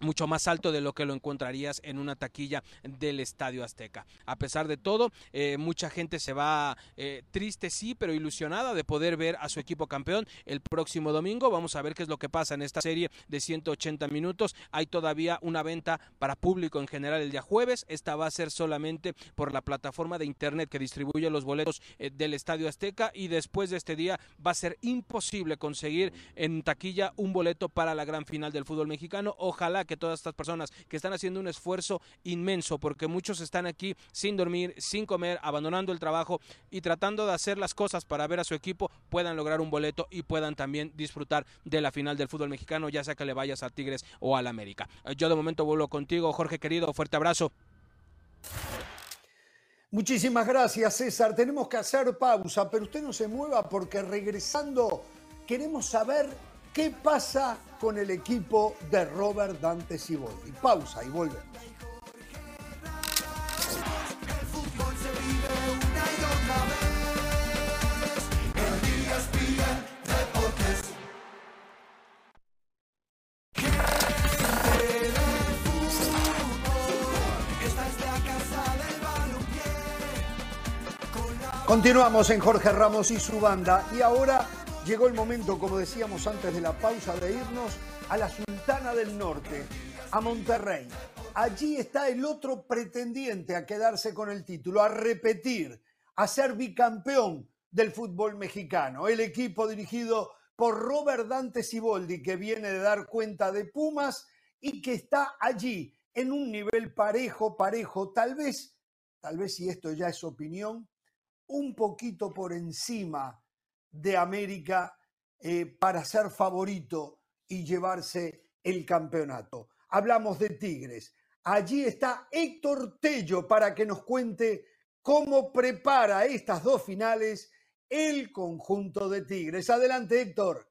mucho más alto de lo que lo encontrarías en una taquilla del Estadio Azteca. A pesar de todo, eh, mucha gente se va eh, triste, sí, pero ilusionada de poder ver a su equipo campeón el próximo domingo. Vamos a ver qué es lo que pasa en esta serie de 180 minutos. Hay todavía una venta para público en general el día jueves. Esta va a ser solamente por la plataforma de internet que distribuye los boletos eh, del Estadio Azteca y después de este día va a ser imposible conseguir en taquilla un boleto para la gran final del fútbol mexicano. Ojalá que todas estas personas que están haciendo un esfuerzo inmenso, porque muchos están aquí sin dormir, sin comer, abandonando el trabajo y tratando de hacer las cosas para ver a su equipo, puedan lograr un boleto y puedan también disfrutar de la final del fútbol mexicano, ya sea que le vayas a Tigres o al América. Yo de momento vuelvo contigo, Jorge querido, fuerte abrazo. Muchísimas gracias, César. Tenemos que hacer pausa, pero usted no se mueva porque regresando queremos saber qué pasa con el equipo de Robert Dante Siboldi. Pausa y volvemos. Continuamos en Jorge Ramos y su banda y ahora llegó el momento, como decíamos antes de la pausa, de irnos a la Sultana del Norte, a Monterrey. Allí está el otro pretendiente a quedarse con el título, a repetir, a ser bicampeón del fútbol mexicano. El equipo dirigido por Robert Dante Siboldi, que viene de dar cuenta de Pumas y que está allí en un nivel parejo, parejo, tal vez, tal vez si esto ya es opinión, un poquito por encima de América eh, para ser favorito y llevarse el campeonato. Hablamos de Tigres. Allí está Héctor Tello para que nos cuente cómo prepara estas dos finales el conjunto de Tigres. Adelante, Héctor.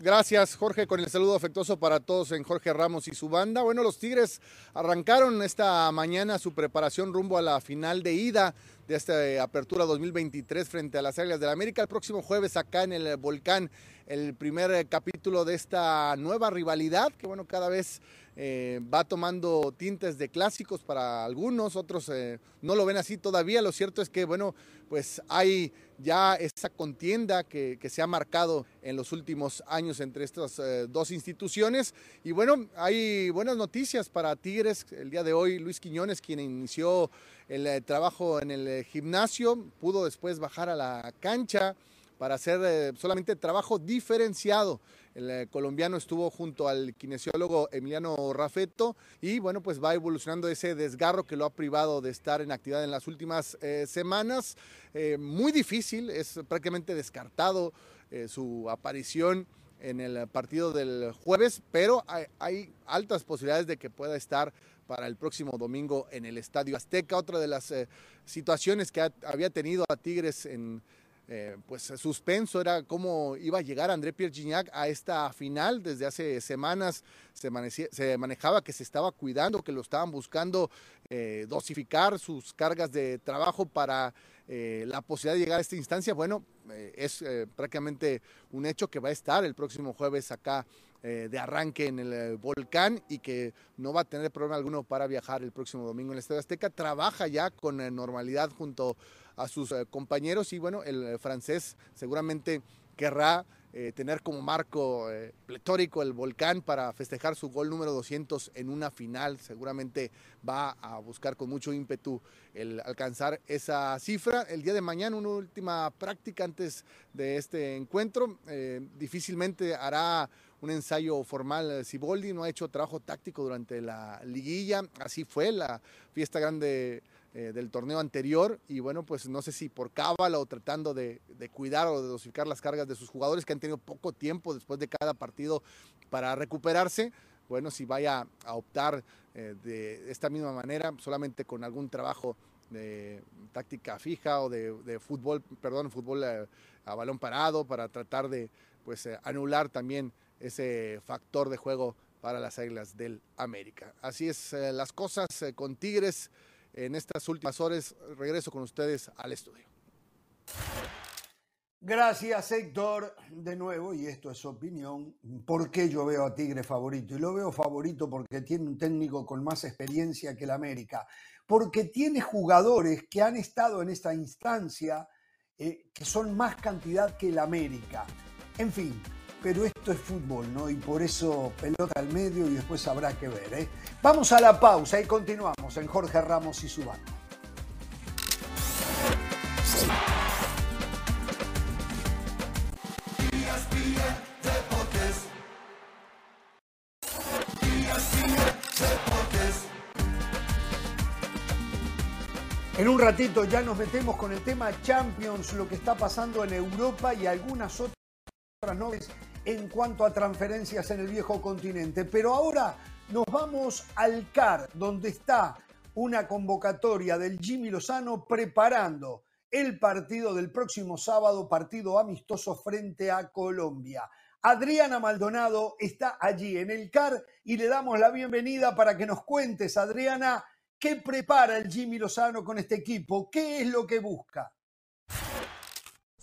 Gracias, Jorge, con el saludo afectuoso para todos en Jorge Ramos y su banda. Bueno, los Tigres arrancaron esta mañana su preparación rumbo a la final de ida de esta apertura 2023 frente a las Águilas del la América. El próximo jueves acá en el Volcán, el primer capítulo de esta nueva rivalidad que, bueno, cada vez eh, va tomando tintes de clásicos para algunos, otros eh, no lo ven así todavía. Lo cierto es que, bueno, pues hay ya esa contienda que, se ha marcado en los últimos años entre estas eh, dos instituciones. Y bueno, hay buenas noticias para Tigres. El día de hoy, Luis Quiñones, quien inició el trabajo en el gimnasio, pudo después bajar a la cancha para hacer solamente trabajo diferenciado el eh, colombiano estuvo junto al kinesiólogo Emiliano Rafeto y bueno, pues va evolucionando ese desgarro que lo ha privado de estar en actividad en las últimas eh, semanas. Eh, muy difícil, es prácticamente descartado su aparición en el partido del jueves, pero hay, altas posibilidades de que pueda estar para el próximo domingo en el Estadio Azteca. Otra de las situaciones que había tenido a Tigres en eh, pues suspenso era cómo iba a llegar André Pierre Gignac a esta final. Desde hace semanas se, manejaba que se estaba cuidando, que lo estaban buscando eh, dosificar sus cargas de trabajo para eh, la posibilidad de llegar a esta instancia. Bueno, es prácticamente un hecho que va a estar el próximo jueves acá de arranque en el volcán y que no va a tener problema alguno para viajar el próximo domingo en el Estadio Azteca. Trabaja ya con normalidad junto sus eh, compañeros y bueno, el eh, francés seguramente querrá eh, tener como marco pletórico el volcán para festejar su gol número 200 en una final. Seguramente va a buscar con mucho ímpetu el alcanzar esa cifra. El día de mañana, una última práctica antes de este encuentro. difícilmente hará un ensayo formal. Siboldi no ha hecho trabajo táctico durante la liguilla. Así fue la fiesta grande eh, del torneo anterior y bueno, pues no sé si por cábala o tratando de, cuidar o de dosificar las cargas de sus jugadores que han tenido poco tiempo después de cada partido para recuperarse, bueno, si vaya a optar eh, de esta misma manera, solamente con algún trabajo de táctica fija o de, fútbol, perdón, fútbol a, eh, a, balón parado para tratar de pues anular también ese factor de juego para las Águilas del América. Así es las cosas con Tigres en estas últimas horas. Regreso con ustedes al estudio. Gracias Héctor, de nuevo, y esto es opinión, ¿por qué yo veo a Tigre favorito? Y lo veo favorito porque tiene un técnico con más experiencia que el América, porque tiene jugadores que han estado en esta instancia eh, que son más cantidad que el América. En fin, pero esto es fútbol, ¿no? Y por eso pelota al medio y después habrá que ver, ¿eh? Vamos a la pausa y continuamos en Jorge Ramos y su banda. En un ratito ya nos metemos con el tema Champions, lo que está pasando en Europa y algunas otras novedades en cuanto a transferencias en el viejo continente. Pero ahora nos vamos al CAR, donde está una convocatoria del Jimmy Lozano preparando el partido del próximo sábado, partido amistoso frente a Colombia. Adriana Maldonado está allí en el CAR y le damos la bienvenida para que nos cuentes, Adriana, ¿Qué prepara el Jimmy Lozano con este equipo? ¿Qué es lo que busca?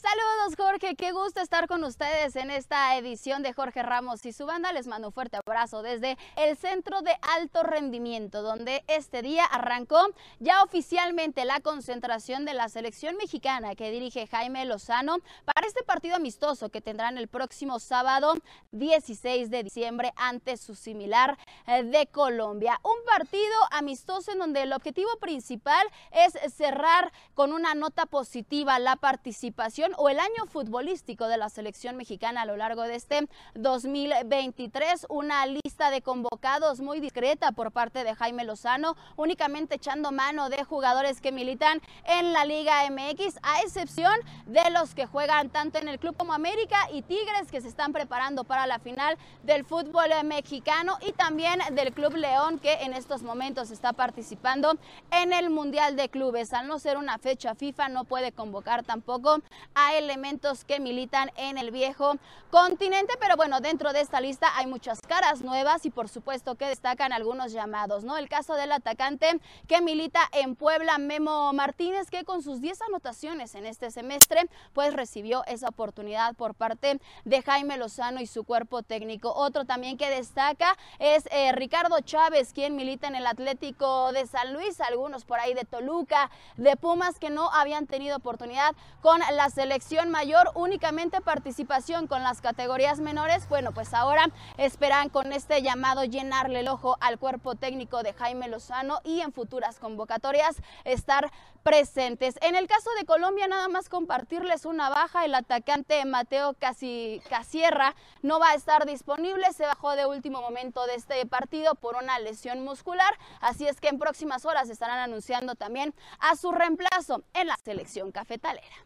Saludos Jorge, qué gusto estar con ustedes en esta edición de Jorge Ramos y su banda. Les mando un fuerte abrazo desde el Centro de Alto Rendimiento, donde este día arrancó ya oficialmente la concentración de la selección mexicana que dirige Jaime Lozano para este partido amistoso que tendrán el próximo sábado 16 de diciembre ante su similar eh, de Colombia. Un partido amistoso en donde el objetivo principal es cerrar con una nota positiva la participación o el año futbolístico de la selección mexicana a lo largo de este 2023. Una lista de convocados muy discreta por parte de Jaime Lozano, únicamente echando mano de jugadores que militan en la Liga MX, a excepción de los que juegan tanto en el Club como América y Tigres que se están preparando para la final del fútbol mexicano y también del Club León que en estos momentos está participando en el Mundial de Clubes. Al no ser una fecha FIFA no puede convocar tampoco a elementos que militan en el viejo continente, pero bueno, dentro de esta lista hay muchas caras nuevas y por supuesto que destacan algunos llamados, ¿no? El caso del atacante que milita en Puebla, Memo Martínez, que con sus 10 anotaciones en este semestre, pues recibió esa oportunidad por parte de Jaime Lozano y su cuerpo técnico. Otro también que destaca es eh, Ricardo Chávez, quien milita en el Atlético de San Luis, algunos por ahí de Toluca, de Pumas que no habían tenido oportunidad con la selección selección mayor, únicamente participación con las categorías menores. Bueno, pues ahora esperan con este llamado llenarle el ojo al cuerpo técnico de Jaime Lozano y en futuras convocatorias estar presentes. En el caso de Colombia, nada más compartirles una baja. El atacante Mateo Casi, Casierra no va a estar disponible. Se bajó de último momento de este partido por una lesión muscular. Así es que en próximas horas estarán anunciando también a su reemplazo en la selección cafetalera.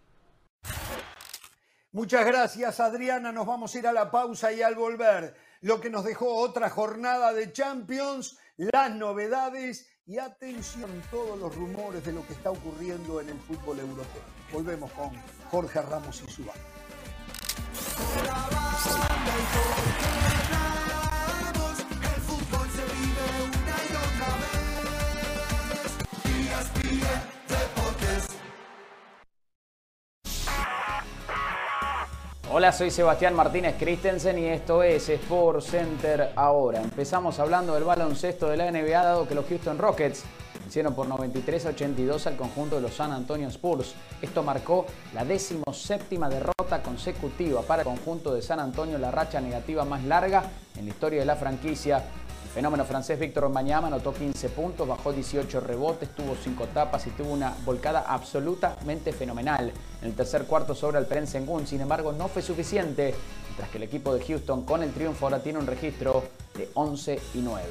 Muchas gracias Adriana, nos vamos a ir a la pausa y al volver lo que nos dejó otra jornada de Champions, las novedades y atención todos los rumores de lo que está ocurriendo en el fútbol europeo. Volvemos con Jorge Ramos y su banda. Hola, soy Sebastián Martínez Christensen y esto es Sport Center ahora. Empezamos hablando del baloncesto de la NBA dado que los Houston Rockets vencieron por 93 a 82 al conjunto de los San Antonio Spurs. Esto marcó la decimoséptima derrota consecutiva para el conjunto de San Antonio, la racha negativa más larga en la historia de la franquicia fenómeno francés Víctor Mañama anotó 15 puntos, bajó 18 rebotes, tuvo 5 tapas y tuvo una volcada absolutamente fenomenal. En el tercer cuarto sobre el Peren Sengun, sin embargo, no fue suficiente, mientras que el equipo de Houston con el triunfo ahora tiene un registro de 11 y 9.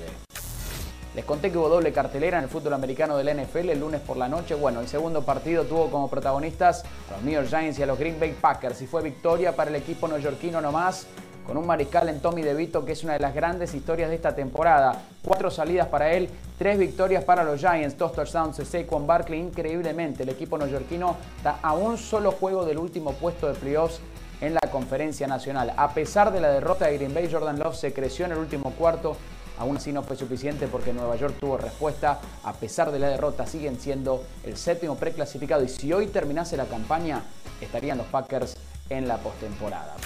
Les conté que hubo doble cartelera en el fútbol americano del NFL el lunes por la noche. Bueno, el segundo partido tuvo como protagonistas a los New York Giants y a los Green Bay Packers y fue victoria para el equipo neoyorquino nomás con un mariscal en Tommy DeVito que es una de las grandes historias de esta temporada. Cuatro salidas para él, tres victorias para los Giants, dos touchdowns de Saquon Barkley. Increíblemente, el equipo neoyorquino está a un solo juego del último puesto de playoffs en la conferencia nacional. A pesar de la derrota de Green Bay, Jordan Love se creció en el último cuarto. Aún así no fue suficiente porque Nueva York tuvo respuesta. A pesar de la derrota, siguen siendo el séptimo preclasificado. Y si hoy terminase la campaña, estarían los Packers en la postemporada.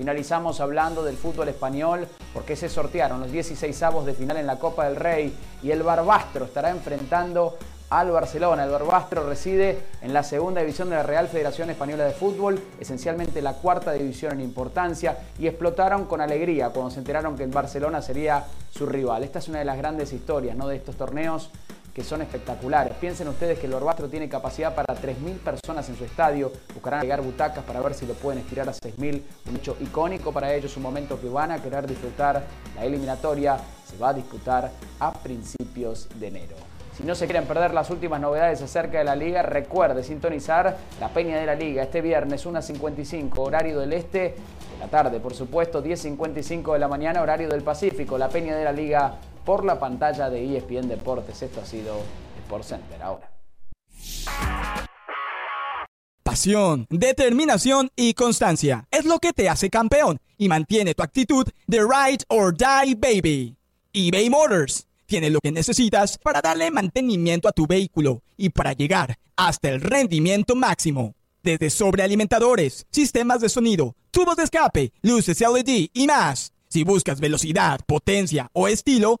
Finalizamos hablando del fútbol español porque se sortearon los 16 avos de final en la Copa del Rey y el Barbastro estará enfrentando al Barcelona. El Barbastro reside en la segunda división de la Real Federación Española de Fútbol, esencialmente la cuarta división en importancia, y explotaron con alegría cuando se enteraron que el Barcelona sería su rival. Esta es una de las grandes historias ¿no? de estos torneos que son espectaculares. Piensen ustedes que el Orbastro tiene capacidad para 3.000 personas en su estadio. Buscarán llegar butacas para ver si lo pueden estirar a 6.000. Un hecho icónico para ellos, un momento que van a querer disfrutar. La eliminatoria se va a disputar a principios de enero. Si no se quieren perder las últimas novedades acerca de la liga, recuerde sintonizar la Peña de la Liga este viernes 1.55 horario del este de la tarde, por supuesto 10.55 de la mañana horario del Pacífico. La Peña de la Liga por la pantalla de ESPN Deportes. Esto ha sido Sport Center ahora. Pasión, determinación y constancia es lo que te hace campeón y mantiene tu actitud de ride or die baby. eBay Motors tiene lo que necesitas para darle mantenimiento a tu vehículo y para llegar hasta el rendimiento máximo. Desde sobrealimentadores, sistemas de sonido, tubos de escape, luces LED y más. Si buscas velocidad, potencia o estilo,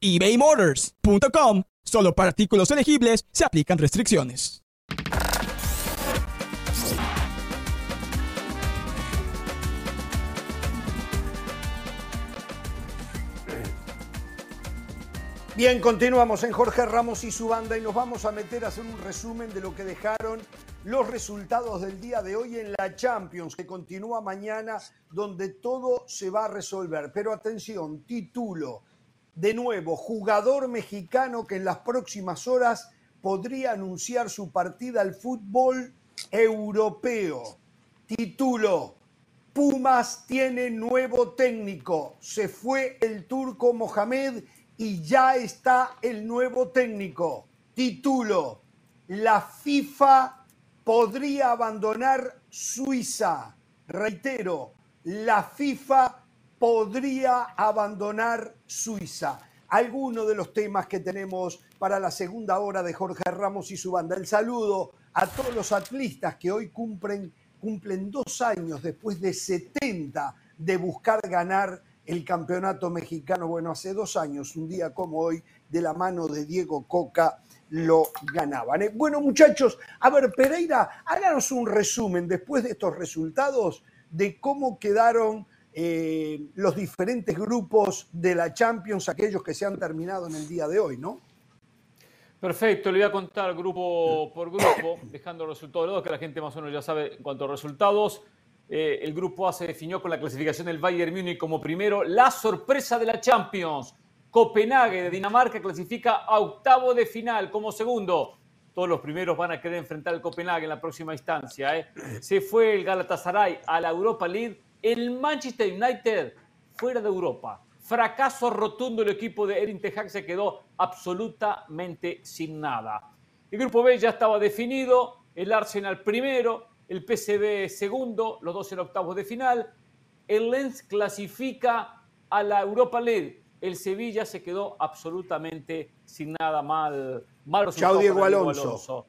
ebaymotors.com. Solo para artículos elegibles se aplican restricciones. Bien, continuamos en Jorge Ramos y su banda y nos vamos a meter a hacer un resumen de lo que dejaron los resultados del día de hoy en la Champions, que continúa mañana, donde todo se va a resolver. Pero atención, título, de nuevo, jugador mexicano que en las próximas horas podría anunciar su partida al fútbol europeo. Título, Pumas tiene nuevo técnico. Se fue el turco Mohamed y ya está el nuevo técnico. Título, la FIFA podría abandonar Suiza. Reitero, la FIFA podría abandonar Suiza. Algunos de los temas que tenemos para la segunda hora de Jorge Ramos y su banda. El saludo a todos los atlistas que hoy cumplen, cumplen dos años después de 70 de buscar ganar el campeonato mexicano. Bueno, hace dos años, un día como hoy, de la mano de Diego Coca, lo ganaban. ¿eh? Bueno, muchachos, a ver, Pereira, háganos un resumen después de estos resultados de cómo quedaron eh, los diferentes grupos de la Champions, aquellos que se han terminado en el día de hoy, ¿no? Perfecto, le voy a contar grupo por grupo, dejando los resultados, que la gente más o menos ya sabe en cuanto a resultados. Eh, el grupo A se definió con la clasificación del Bayern Múnich como primero. La sorpresa de la Champions. Copenhague de Dinamarca clasifica a octavo de final como segundo. Todos los primeros van a querer enfrentar al Copenhague en la próxima instancia. ¿eh? Se fue el Galatasaray a la Europa League. El Manchester United fuera de Europa. Fracaso rotundo el equipo de Erin Ten se quedó absolutamente sin nada. El grupo B ya estaba definido. El Arsenal primero, el PCB segundo, los dos en octavos de final. El Lens clasifica a la Europa League. El Sevilla se quedó absolutamente sin nada mal. mal Chao Diego Alonso.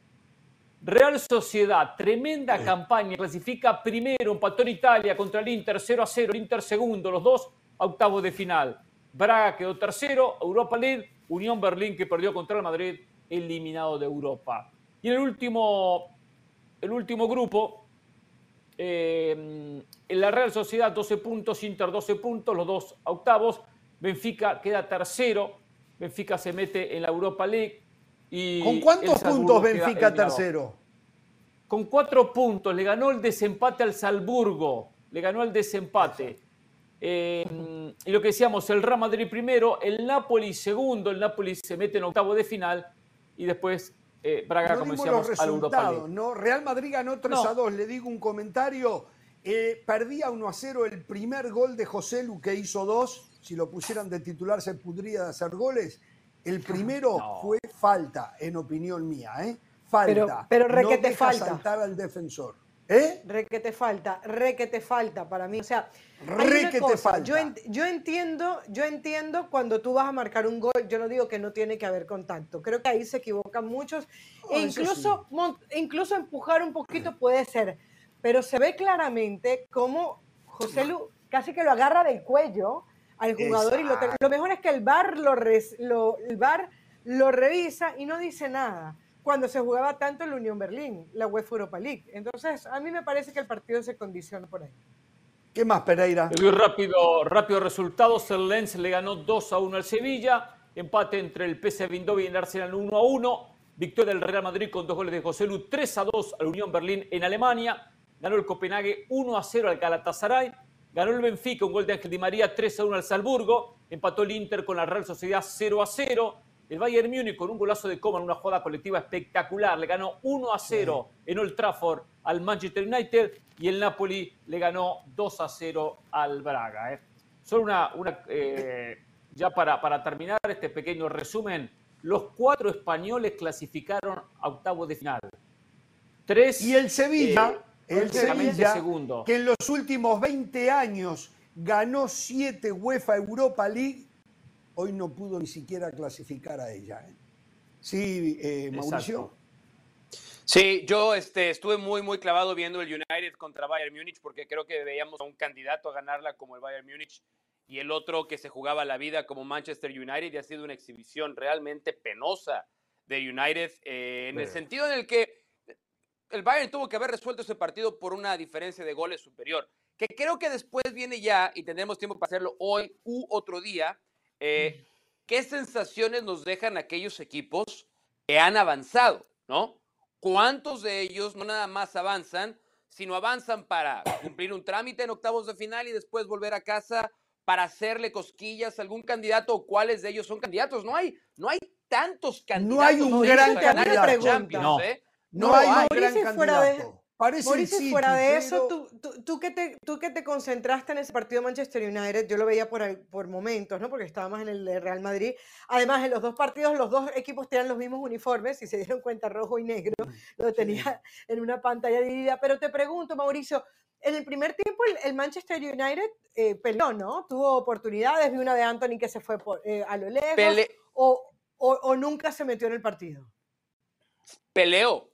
Real Sociedad, tremenda campaña, clasifica primero, empató en Italia contra el Inter 0 a 0, el Inter segundo, los dos a octavos de final. Braga quedó tercero, Europa League, Unión Berlín que perdió contra el Madrid, eliminado de Europa. Y en el último el último grupo, eh, en la Real Sociedad 12 puntos, Inter 12 puntos, los dos octavos. Benfica queda tercero, Benfica se mete en la Europa League. Y ¿Con cuántos puntos Benfica tercero? Con cuatro puntos, le ganó el desempate al Salzburgo, le ganó el desempate. Eh, y lo que decíamos, el Real Madrid primero, el Napoli segundo, el Napoli se mete en octavo de final y después eh, Braga, como decíamos, los resultados, ¿no? Real Madrid ganó 3 a 2. Le digo un comentario. Eh, perdía 1 a 0 el primer gol de José Lu, que hizo dos. Si lo pusieran de titular, se podría hacer goles. El primero fue falta, en opinión mía, ¿eh? Falta. Pero, pero no falta. saltar al defensor. ¿Eh? Re que te falta, re que te falta para mí. O sea, re que te falta. Yo, yo, entiendo, yo entiendo cuando tú vas a marcar un gol, yo no digo que no tiene que haber contacto. Creo que ahí se equivocan muchos. e incluso, incluso empujar un poquito puede ser. Pero se ve claramente cómo José Lu casi que lo agarra del cuello al jugador y lo, lo, mejor es que el VAR lo, lo, el bar lo revisa y no dice nada cuando se jugaba tanto en la Unión Berlín, la UEFA Europa League. Entonces, a mí me parece que el partido se condiciona por ahí. ¿Qué más, Pereira? El rápido, rápido resultados. El Lens le ganó 2 a 1 al Sevilla. Empate entre el PSV Eindhoven y el Arsenal 1 a 1. Victoria del Real Madrid con dos goles de José Lu 3 a 2 al Unión Berlín en Alemania. Ganó el Copenhague 1 a 0 al Galatasaray. Ganó el Benfica un gol de Ángel Di María 3 a 1 al Salzburgo. Empató el Inter con la Real Sociedad 0 a 0. El Bayern Múnich con un golazo de Coman, una jugada colectiva espectacular, le ganó 1 a 0 en Old Trafford al Manchester United y el Napoli le ganó 2 a 0 al Braga. ¿eh? Solo una, una eh, ya para, para terminar este pequeño resumen, los cuatro españoles clasificaron a octavos de final. Tres, y el Sevilla, eh, el Sevilla segundo. que en los últimos 20 años ganó siete UEFA Europa League hoy no pudo ni siquiera clasificar a ella. ¿eh? Sí, eh, Mauricio. Sí, yo este, estuve muy, muy clavado viendo el United contra Bayern Múnich porque creo que veíamos a un candidato a ganarla como el Bayern Múnich y el otro que se jugaba la vida como Manchester United y ha sido una exhibición realmente penosa de United eh, en el sentido en el que el Bayern tuvo que haber resuelto ese partido por una diferencia de goles superior, que creo que después viene ya y tendremos tiempo para hacerlo hoy u otro día eh, ¿qué sensaciones nos dejan aquellos equipos que han avanzado, ¿no? ¿Cuántos de ellos no nada más avanzan, sino avanzan para cumplir un trámite en octavos de final y después volver a casa para hacerle cosquillas a algún candidato o cuáles de ellos son candidatos? No hay, no hay tantos candidatos. No hay un gran candidato. no. ¿eh? No, hay un gran candidato. Mauricio, fuera de eso, tú, tú, que te, tú que te concentraste en ese partido Manchester United, yo lo veía por, por momentos, ¿no? Porque estaba más en el de Real Madrid. Además, en los dos partidos, los dos equipos tenían los mismos uniformes, si se dieron cuenta, rojo y negro, lo tenía en una pantalla dividida. Pero te pregunto, Mauricio, en el primer tiempo el, Manchester United eh, peleó, ¿no? Tuvo oportunidades, vi una de Anthony que se fue eh, a lo lejos, o, o, o nunca se metió en el partido. Peleó,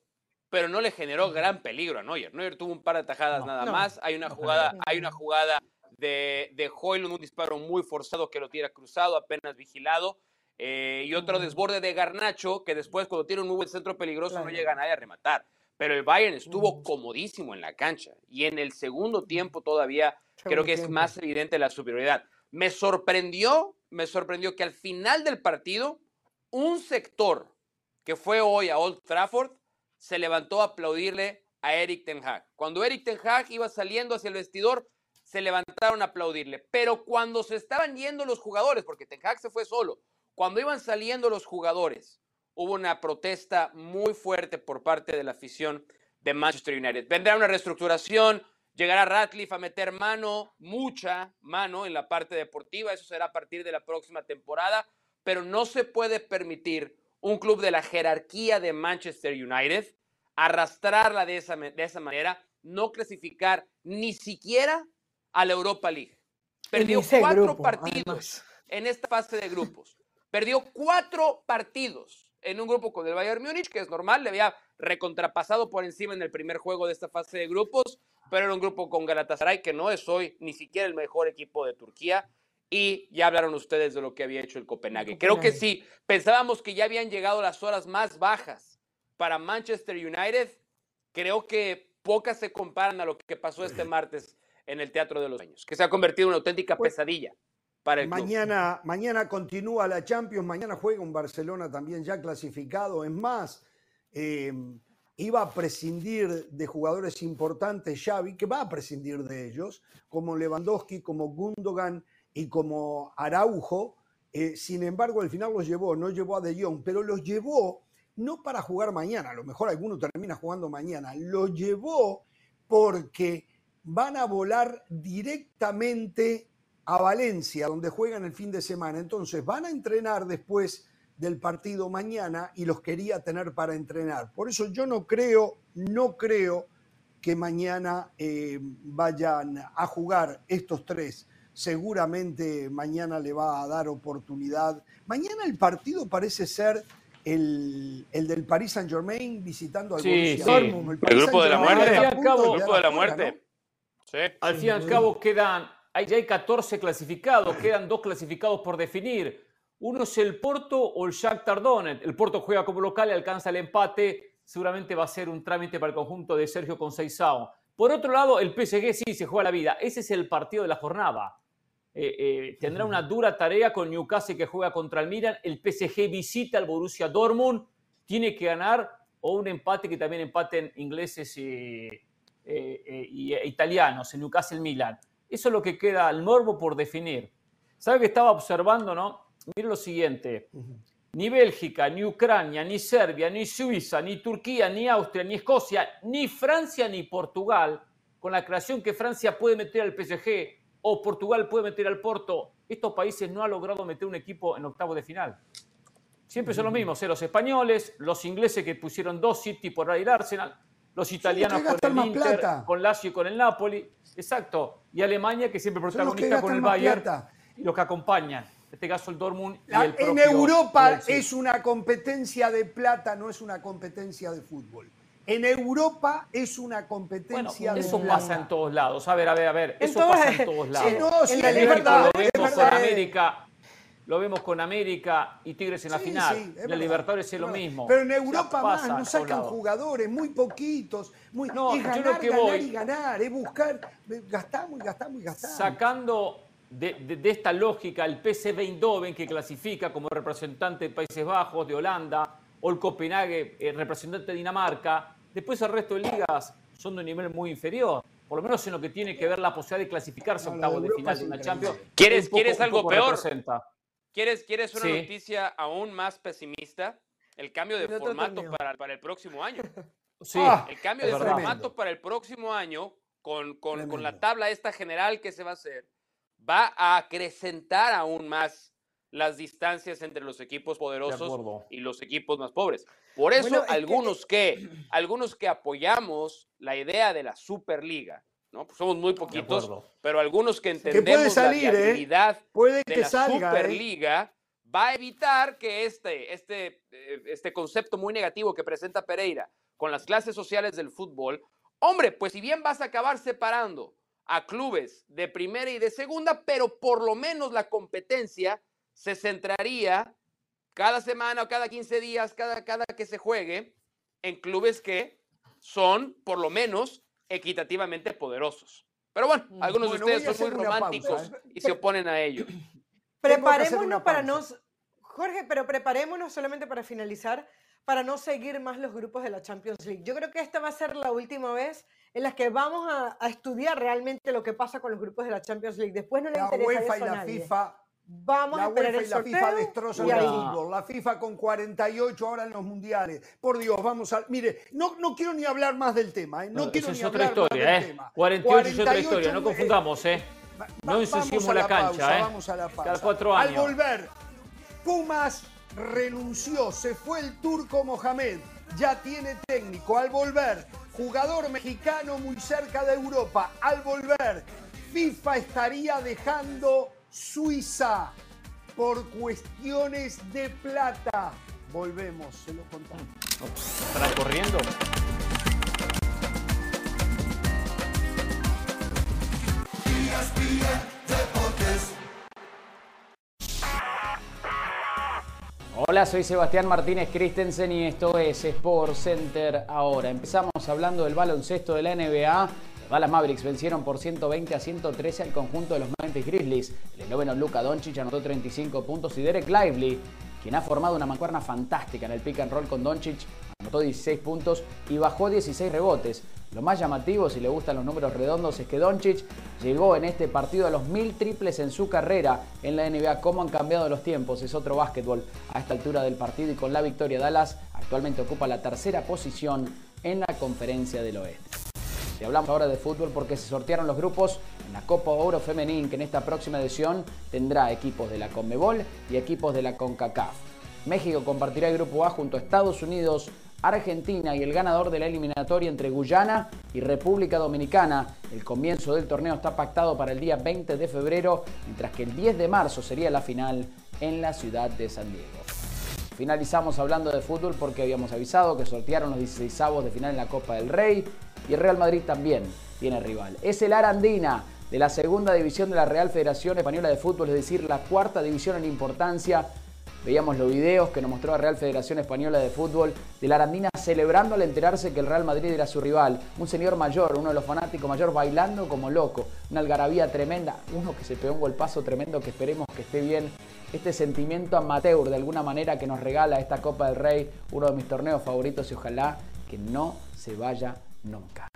pero no le generó gran peligro a Neuer. Neuer tuvo un par de tajadas nada más. Hay una jugada, hay una jugada de, de Hoylund, un disparo muy forzado que lo tira cruzado, apenas vigilado. Eh, y otro desborde de Garnacho, que después, cuando tiene un muy buen centro peligroso, no llega a nadie a rematar. Pero el Bayern estuvo comodísimo en la cancha. Y en el segundo tiempo todavía creo que es más evidente la superioridad. Me sorprendió, me sorprendió que al final del partido, un sector que fue hoy a Old Trafford se levantó a aplaudirle a Eric Ten Hag. Cuando Eric Ten Hag iba saliendo hacia el vestidor, se levantaron a aplaudirle. Pero cuando se estaban yendo los jugadores, porque Ten Hag se fue solo, cuando iban saliendo los jugadores, hubo una protesta muy fuerte por parte de la afición de Manchester United. Vendrá una reestructuración, llegará Ratcliffe a meter mano, mucha mano en la parte deportiva, eso será a partir de la próxima temporada, pero no se puede permitir un club de la jerarquía de Manchester United, arrastrarla de esa, de esa manera, no clasificar ni siquiera a la Europa League. Perdió cuatro partidos en esta fase de grupos. Perdió cuatro partidos en un grupo con el Bayern Múnich, que es normal, le había recontrapasado por encima en el primer juego de esta fase de grupos, pero era un grupo con Galatasaray, que no es hoy ni siquiera el mejor equipo de Turquía, y ya hablaron ustedes de lo que había hecho el Copenhague. Creo que sí, pensábamos que ya habían llegado las horas más bajas para Manchester United. Creo que pocas se comparan a lo que pasó este martes en el Teatro de los Sueños, que se ha convertido en una auténtica pues, pesadilla para el mañana, Mañana continúa la Champions, mañana juega un Barcelona también ya clasificado. Es más, eh, iba a prescindir de jugadores importantes Xavi, que va a prescindir de ellos, como Lewandowski, como Gundogan y como Araujo, eh, sin embargo, al final los llevó, no llevó a De Jong, pero los llevó no para jugar mañana, a lo mejor alguno termina jugando mañana, lo llevó porque van a volar directamente a Valencia, donde juegan el fin de semana. Entonces van a entrenar después del partido mañana y los quería tener para entrenar. Por eso yo no creo, no creo que mañana eh, vayan a jugar estos tres. Seguramente mañana le va a dar oportunidad. Mañana el partido parece ser el, del Paris Saint Germain visitando al sí, El, grupo de la muerte. Al grupo de la muerte. Al fin y al cabo quedan, ya hay 14 clasificados, quedan dos clasificados por definir. Uno es el Porto o el Shakhtar Donetsk. El Porto juega como local y alcanza el empate. Seguramente va a ser un trámite para el conjunto de Sergio Conceição. Por otro lado, el PSG sí se juega la vida. Ese es el partido de la jornada. Eh, eh, tendrá una dura tarea con Newcastle que juega contra el Milan. El PSG visita al Borussia Dortmund. Tiene que ganar o un empate que también empaten ingleses y, eh, e italianos en Newcastle-Milan. Eso es lo que queda al morbo por definir. ¿Sabe que estaba observando, no? Mire lo siguiente. Ni Bélgica, ni Ucrania, ni Serbia, ni Suiza, ni Turquía, ni Austria, ni Escocia, ni Francia, ni Portugal, con la creación que Francia puede meter al PSG o Portugal puede meter al Porto, estos países no han logrado meter un equipo en octavo de final. Siempre son los mismos, ¿eh? los españoles, los ingleses que pusieron dos City por ahí el Arsenal, los italianos con el Inter, con Lazio y con el Napoli, exacto, y Alemania que siempre protagonista con el Bayern y los que acompañan. Este caso el Dortmund y el En Europa es una competencia de plata, no es una competencia de fútbol. En Europa es una competencia bueno, eso pasa en todos lados. A ver, a ver, a ver. Eso pasa en todos lados. Sí, no, sí, es verdad, lo vemos con América, lo vemos con América y Tigres en la final. la Libertadores es lo mismo. Pero en Europa más, no sacan jugadores, muy poquitos. Muy, no, es ganar, yo lo que ganar voy, y ganar, es buscar, gastamos y gastamos y gastamos. Sacando de, esta lógica el PSV Eindhoven, que clasifica como representante de Países Bajos, de Holanda, o el Copenhague, eh, representante de Dinamarca, después el resto de ligas son de un nivel muy inferior. Por lo menos en lo que tiene que ver la posibilidad de clasificarse a octavos de final de una Champions. ¿Quieres, ¿quieres algo peor? ¿Quieres, ¿Quieres una noticia aún más pesimista? El cambio de formato para, para, el próximo año. Sí, el cambio de formato para el próximo año con, con, con la tabla esta general que se va a hacer va a acrecentar aún más las distancias entre los equipos poderosos y los equipos más pobres. Por eso algunos que... algunos que apoyamos la idea de la Superliga, ¿no? Pues somos muy poquitos, pero algunos que entendemos la ¿eh? viabilidad de la ¿eh? Superliga va a evitar que este, este, eh, este concepto muy negativo que presenta Pereira con las clases sociales del fútbol, hombre, pues si bien vas a acabar separando a clubes de primera y de segunda, pero por lo menos la competencia se centraría cada semana o cada 15 días, cada, cada que se juegue, en clubes que son por lo menos equitativamente poderosos. Pero bueno, mm, algunos de ustedes son muy románticos ¿eh? y se oponen a ello. Preparémonos para no... Jorge, pero preparémonos solamente para finalizar, para no seguir más los grupos de la Champions League. Yo creo que esta va a ser la última vez en las que vamos a, estudiar realmente lo que pasa con los grupos de la Champions League. Después no le la UEFA y la FIFA Vamos a esperar UEFA y la FIFA destrozan el fútbol. La FIFA con 48 ahora en los mundiales. Por Dios, vamos a. Mire, no, no quiero ni hablar más del tema. ¿eh? No, quiero ni hablar historia, más ¿eh? del tema. 48, es otra historia, no confundamos, ¿eh? No ensuciemos la, cancha, ¿eh? Vamos a la pausa. Cada cuatro años. Al volver, Pumas renunció, se fue el turco Mohamed, ya tiene técnico. Al volver, jugador mexicano muy cerca de Europa. Al volver, FIFA estaría dejando Suiza por cuestiones de plata. Volvemos, se lo contamos. ¿Estará corriendo? Hola, soy Sebastián Martínez Christensen y esto es Sport Center ahora. Empezamos hablando del baloncesto de la NBA. Dallas Mavericks vencieron por 120 a 113 al conjunto de los Memphis Grizzlies. El esloveno Luka Doncic anotó 35 puntos y Derek Lively, quien ha formado una mancuerna fantástica en el pick and roll con Doncic, anotó 16 puntos y bajó 16 rebotes. Lo más llamativo, si le gustan los números redondos, es que Doncic llegó en este partido a los mil triples en su carrera en la NBA. ¿Cómo han cambiado los tiempos? Es otro básquetbol a esta altura del partido y con la victoria Dallas actualmente ocupa la tercera posición en la conferencia del oeste. Y hablamos ahora de fútbol porque se sortearon los grupos en la Copa Oro Femenil que en esta próxima edición tendrá equipos de la CONMEBOL y equipos de la CONCACAF. México compartirá el grupo A junto a Estados Unidos, Argentina y el ganador de la eliminatoria entre Guyana y República Dominicana. El comienzo del torneo está pactado para el día 20 de febrero, mientras que el 10 de marzo sería la final en la ciudad de San Diego. Finalizamos hablando de fútbol porque habíamos avisado que sortearon los 16 avos de final en la Copa del Rey y el Real Madrid también tiene rival. Es el Arandina de la segunda división de la Real Federación Española de Fútbol, es decir, la cuarta división en importancia Veíamos los videos que nos mostró la Real Federación Española de Fútbol de la Arandina celebrando al enterarse que el Real Madrid era su rival. Un señor mayor, uno de los fanáticos mayor, bailando como loco. Una algarabía tremenda. Uno que se pegó un golpazo tremendo que esperemos que esté bien. Este sentimiento amateur de alguna manera que nos regala esta Copa del Rey, uno de mis torneos favoritos y ojalá que no se vaya nunca.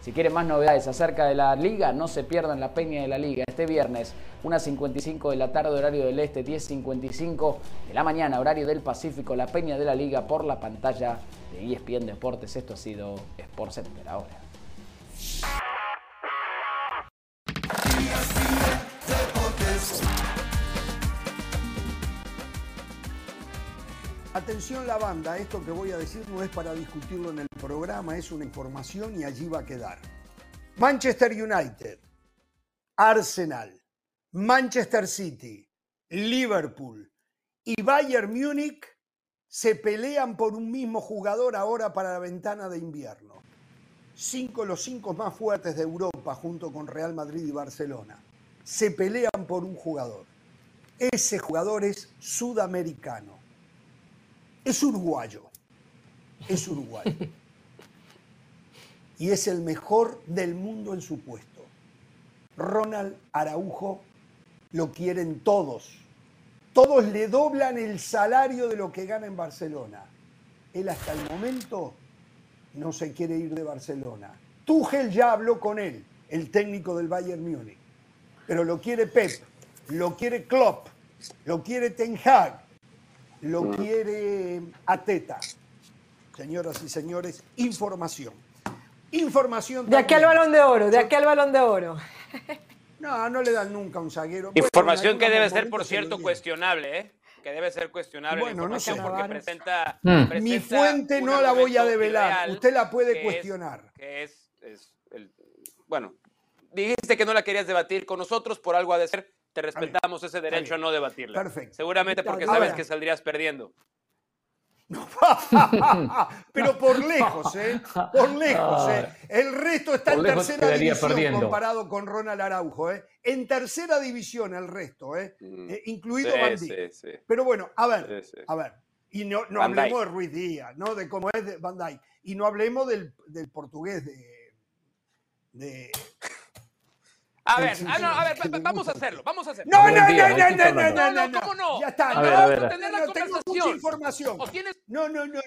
Si quieren más novedades acerca de la liga, no se pierdan la peña de la liga este viernes, 1.55 de la tarde, horario del este, 10.55 de la mañana, horario del Pacífico, la peña de la liga por la pantalla de ESPN Deportes. Esto ha sido Sport Center ahora. Atención la banda, esto que voy a decir no es para discutirlo en el programa, es una información y allí va a quedar. Manchester United, Arsenal, Manchester City, Liverpool y Bayern Múnich se pelean por un mismo jugador ahora para la ventana de invierno. Cinco, los cinco más fuertes de Europa junto con Real Madrid y Barcelona. Se pelean por un jugador. Ese jugador es sudamericano es uruguayo. Es uruguayo. Y es el mejor del mundo en su puesto. Ronald Araujo lo quieren todos. Todos le doblan el salario de lo que gana en Barcelona. Él hasta el momento no se quiere ir de Barcelona. Tuchel ya habló con él, el técnico del Bayern Múnich. Pero lo quiere Pep, lo quiere Klopp, lo quiere Ten Hag, lo quiere Ateta. Señoras y señores, información. Información. De aquí al balón de oro, de aquí al balón de oro. No, no le dan nunca un zaguero. Información que debe ser, por cierto, cuestionable, ¿eh? Que debe ser cuestionable bueno, no sé. porque presenta, mm. Mi fuente no la voy a develar. Usted la puede cuestionar. que es, el, bueno, dijiste que no la querías debatir con nosotros, por algo ha de ser te respetamos ese derecho a no debatirla. Perfecto. Seguramente porque sabes que saldrías perdiendo. Pero por lejos, ¿eh? Por lejos, ¿eh? El resto está en tercera división comparado con Ronald Araujo, ¿eh? En tercera división el resto, ¿eh? Mm. eh incluido sí, Pero bueno, a ver, a ver. Y no, no hablemos de Ruiz Díaz, ¿no? De cómo es de Van Y no hablemos del, del portugués de, de a ver, ah, no, a ver, vamos a hacerlo, vamos a hacerlo. No, no, no, no, no, no, no, no, ¿cómo no? Ya está, no, vamos a tener la conversación. Tengo mucha información. No, no, no,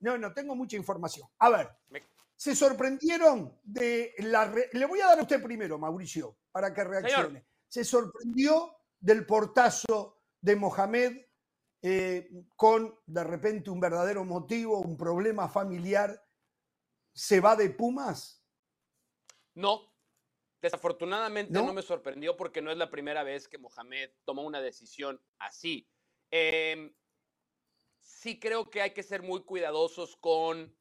no, no, tengo mucha información. A ver, se sorprendieron de la... Le voy a dar a usted primero, Mauricio, para que reaccione. Se sorprendió del portazo de Mohamed eh, con, de repente, un verdadero motivo, un problema familiar. ¿Se va de Pumas? No, Desafortunadamente ¿No? me sorprendió porque no es la primera vez que Mohamed tomó una decisión así. Em, sí creo que hay que ser muy cuidadosos con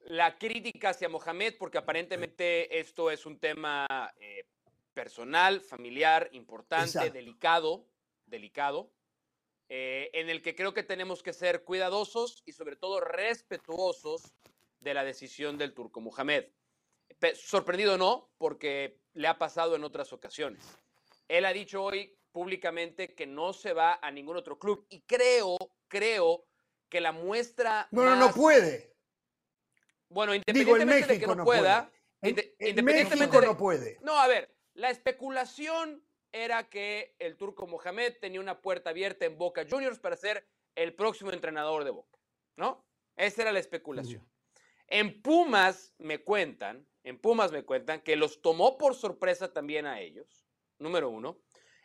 la crítica hacia Mohamed porque aparentemente esto es un tema eh, personal, familiar, importante, delicado, delicado, eh, en el que creo que tenemos que ser cuidadosos y sobre todo respetuosos de la decisión del turco Mohamed. Sorprendido no, porque le ha pasado en otras ocasiones. Él ha dicho hoy públicamente que no se va a ningún otro club y creo, creo que la muestra. No, no, no puede. Bueno, independientemente de que no, pueda. independientemente no puede. No, a ver, la especulación era que el turco Mohamed tenía una puerta abierta en Boca Juniors para ser el próximo entrenador de Boca, ¿no? Esa era la especulación. En Pumas me cuentan en Pumas me cuentan que los tomó por sorpresa también a ellos, número uno.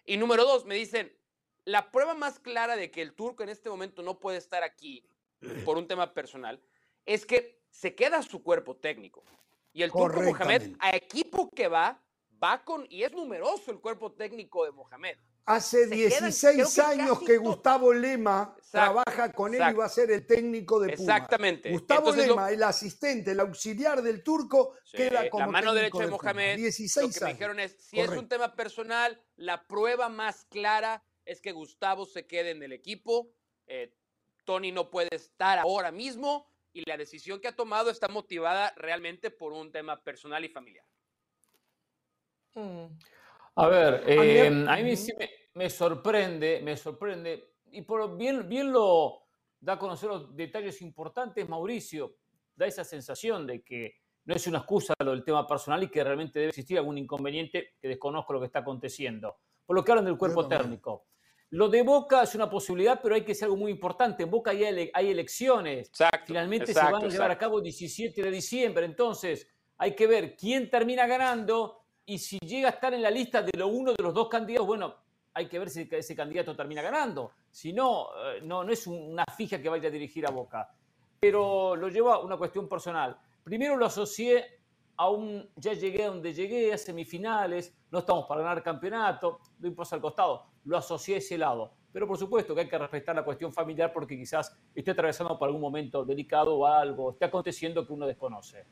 Y número dos, me dicen, la prueba más clara de que el turco en este momento no puede estar aquí por un tema personal es que se queda su cuerpo técnico. Y el turco Mohamed, a equipo que va, va con, y es numeroso el cuerpo técnico de Mohamed. Hace 16 años que, Gustavo Lema trabaja con él y va a ser el técnico de Pumas. Exactamente. Gustavo Lema, el asistente, el auxiliar del turco, queda como La mano derecha de, Mohamed. 16 lo que me dijeron es, si es un tema personal, la prueba más clara es que Gustavo se quede en el equipo. Eh, Tony no puede estar ahora mismo y la decisión que ha tomado está motivada realmente por un tema personal y familiar. Mm. A ver, a mí, sí me, sorprende, me sorprende, y por bien, bien lo da a conocer los detalles importantes, Mauricio, da esa sensación de que no es una excusa lo del tema personal y que realmente debe existir algún inconveniente que desconozco lo que está aconteciendo. Por lo que hablan del cuerpo térmico. Lo de Boca es una posibilidad, pero hay que ser algo muy importante. En Boca hay, hay elecciones. Finalmente se van a llevar a cabo el 17 de diciembre. Entonces, hay que ver quién termina ganando y si llega a estar en la lista de lo uno de los dos candidatos, bueno, hay que ver si ese candidato termina ganando. Si no, eh, no, no es una fija que vaya a dirigir a Boca. Pero lo llevo a una cuestión personal. Primero lo asocié a un, ya llegué a donde llegué, a semifinales, no estamos para ganar campeonato, no importa al costado, lo asocié a ese lado. Pero por supuesto que hay que respetar la cuestión familiar porque quizás esté atravesando por algún momento delicado o algo, esté aconteciendo que uno desconoce.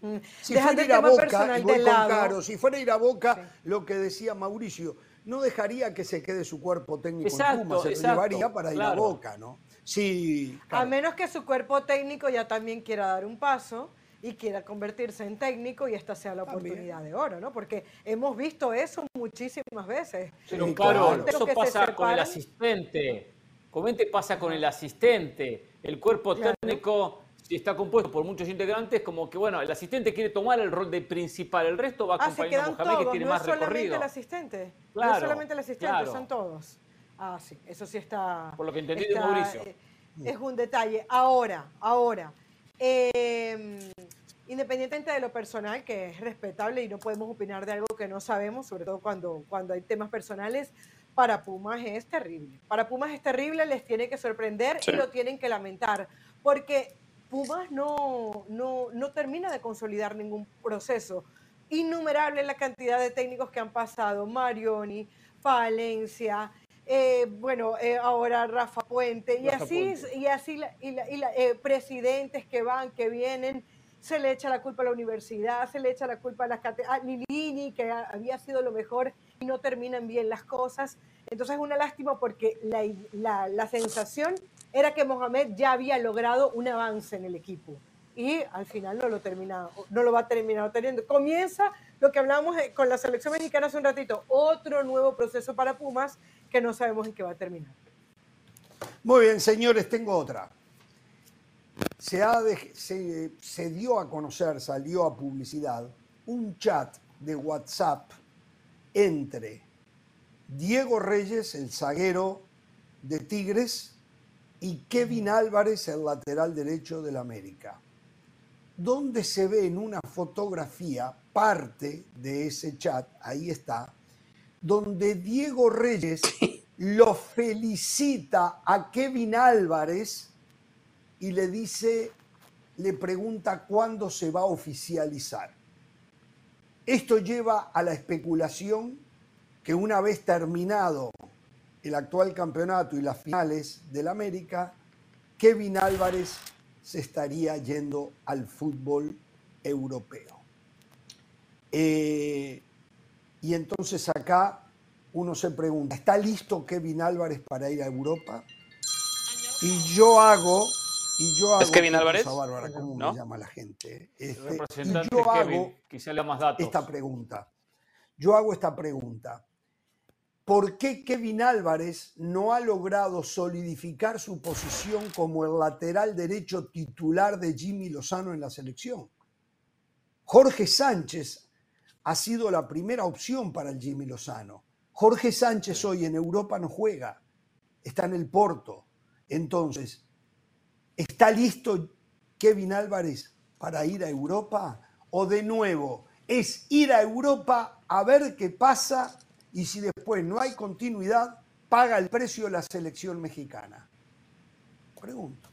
Mm. Si fuera ir a Boca, si fuera ir a Boca, lo que decía Mauricio, no dejaría que se quede su cuerpo técnico en Puma, se llevaría para ir a Boca, ¿no? Sí. A menos que su cuerpo técnico ya también quiera dar un paso y quiera convertirse en técnico y esta sea la oportunidad de oro, ¿no? Porque hemos visto eso muchísimas veces. Pero claro, eso pasa con el asistente. Comente pasa con el asistente. El cuerpo técnico está compuesto por muchos integrantes, como que bueno, el asistente quiere tomar el rol de principal, el resto va a ah, acompañar a Mohamed que tiene no más es solamente El asistente, no es solamente el asistente, son todos. Ah, sí, eso sí está. Por lo que entendí de Mauricio. Eh, es un detalle. Ahora, ahora. Em, independientemente de lo personal, que es respetable y no podemos opinar de algo que no sabemos, sobre todo cuando, cuando hay temas personales, para Pumas es terrible. Para Pumas es terrible, les tiene que sorprender y lo tienen que lamentar. Porque Pumas no, no, termina de consolidar ningún proceso. Innumerable la cantidad de técnicos que han pasado, Marioni, Valencia, eh, bueno, eh, ahora Rafa Puente, y así, y así y eh, presidentes que van, que vienen, se le echa la culpa a la universidad, se le echa la culpa a las a Lilini, que había sido lo mejor y no terminan bien las cosas. Entonces es una lástima porque la, la, la sensación era que Mohamed ya había logrado un avance en el equipo y al final no lo, termina, no lo va a terminar teniendo. Comienza lo que hablamos eh, con la selección mexicana hace un ratito, otro nuevo proceso para Pumas que no sabemos en qué va a terminar. Muy bien, señores, tengo otra. Se, ha se, se dio a conocer, salió a publicidad, un chat de WhatsApp entre Diego Reyes, el zaguero de Tigres, y Kevin Álvarez, el lateral derecho del América, donde se ve en una fotografía parte de ese chat, ahí está, donde Diego Reyes lo felicita a Kevin Álvarez y le dice, le pregunta cuándo se va a oficializar. Esto lleva a la especulación que una vez terminado el actual campeonato y las finales del América, Kevin Álvarez se estaría yendo al fútbol europeo. Eh, y entonces acá uno se pregunta, ¿está listo Kevin Álvarez para ir a Europa? Y yo hago, y yo hago, ¿Es Kevin Álvarez? Bárbara, ¿cómo me llama la gente? Este, y yo hago esta pregunta. Yo hago esta pregunta. ¿Por qué Kevin Álvarez no ha logrado solidificar su posición como el lateral derecho titular de Jimmy Lozano en la selección? Jorge Sánchez ha sido la primera opción para el Jimmy Lozano. Jorge Sánchez hoy en Europa no juega, está en el Porto. Entonces, ¿está listo Kevin Álvarez para ir a Europa? ¿O de nuevo es ir a Europa a ver qué pasa y si después no hay continuidad, paga el precio la selección mexicana? Pregunto.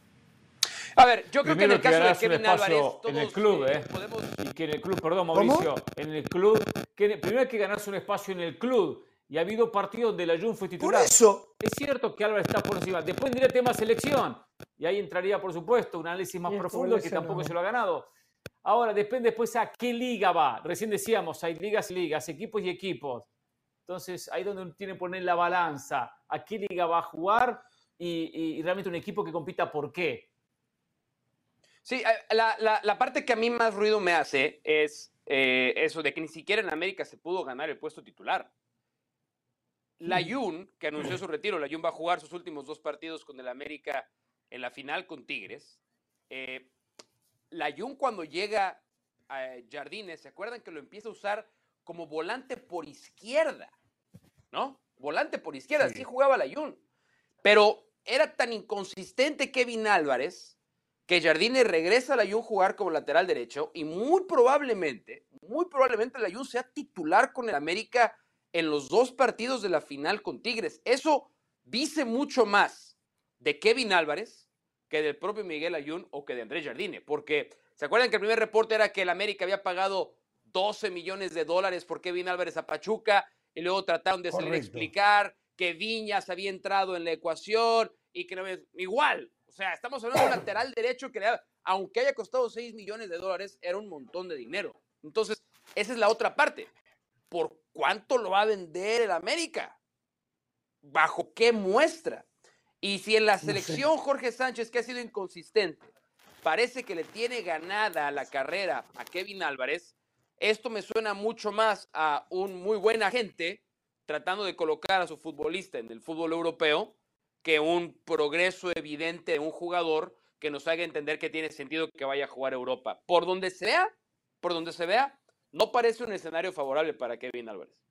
A ver, yo creo que en el caso de Kevin Álvarez, en el club, eh, podemos... y que en el club, perdón Mauricio, en el club, que primero hay que ganarse un espacio en el club Y ha habido partidos donde la Jun fue titular. Por eso. Es cierto que Álvarez está por encima. Después vendría el tema selección. Y ahí entraría, por supuesto, un análisis más profundo que tampoco se lo ha ganado. Ahora, depende después a qué liga va. Recién decíamos, hay ligas y ligas, equipos y equipos. Entonces, ahí donde uno tiene que poner la balanza. ¿A qué liga va a jugar? Y, realmente un equipo que compita por qué. Sí, eh, la, parte que a mí más ruido me hace es eh, eso de que ni siquiera en América se pudo ganar el puesto titular. La Jun, que anunció su retiro, la Jun va a jugar sus últimos dos partidos con el América en la final con Tigres. Eh, la Jun cuando llega a Jardines, ¿se acuerdan que lo empieza a usar como volante por izquierda? ¿No? Volante por izquierda, así jugaba la Jun. Pero era tan inconsistente Kevin Álvarez que Jardines regresa a la Jun jugar como lateral derecho y muy probablemente, muy probablemente la Jun sea titular con el América en los dos partidos de la final con Tigres. Eso dice mucho más de Kevin Álvarez que del propio Miguel Ayun o que de Andrés Jardine, porque ¿se acuerdan que el primer reporte era que el América había pagado 12 millones de dólares por Kevin Álvarez a Pachuca y luego trataron de explicar que Viñas había entrado en la ecuación y que no igual, o sea, estamos hablando de un lateral derecho que aunque haya costado 6 millones de dólares, era un montón de dinero. Entonces, esa es la otra parte. ¿Por cuánto lo va a vender el América? ¿Bajo qué muestra? Y si en la selección Jorge Sánchez, que ha sido inconsistente, parece que le tiene ganada la carrera a Kevin Álvarez, esto me suena mucho más a un muy buen agente tratando de colocar a su futbolista en el fútbol europeo que un progreso evidente de un jugador que nos haga entender que tiene sentido que vaya a jugar a Europa. Por donde se vea, por donde se vea, no parece un escenario favorable para Kevin Álvarez.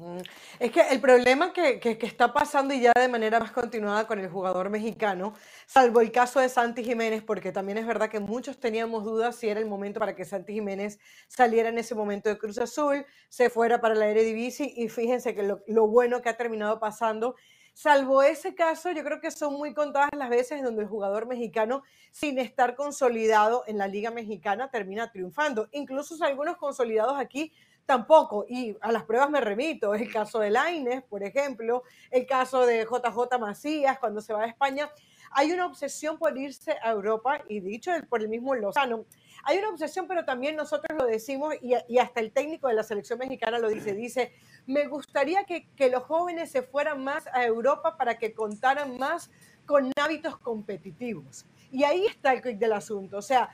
Mm, es que el problema que, está pasando y ya de manera más continuada con el jugador mexicano, salvo el caso de Santi Jiménez, porque también es verdad que muchos teníamos dudas si era el momento para que Santi Jiménez saliera en ese momento de Cruz Azul, se fuera para la Eredivisie y fíjense que lo, lo bueno que ha terminado pasando Salvo ese caso, yo creo que son muy contadas las veces donde el jugador mexicano, sin estar consolidado en la Liga Mexicana, termina triunfando. Incluso algunos consolidados aquí tampoco, y a las pruebas me remito, el caso de Laines, por ejemplo, el caso de JJ Macías cuando se va a España. Hay una obsesión por irse a Europa, y dicho por el mismo Lozano, hay una obsesión, pero también nosotros lo decimos y, hasta el técnico de la selección mexicana lo dice, dice, me gustaría que, los jóvenes se fueran más a Europa para que contaran más con hábitos competitivos. Y ahí está el quick del asunto. O sea,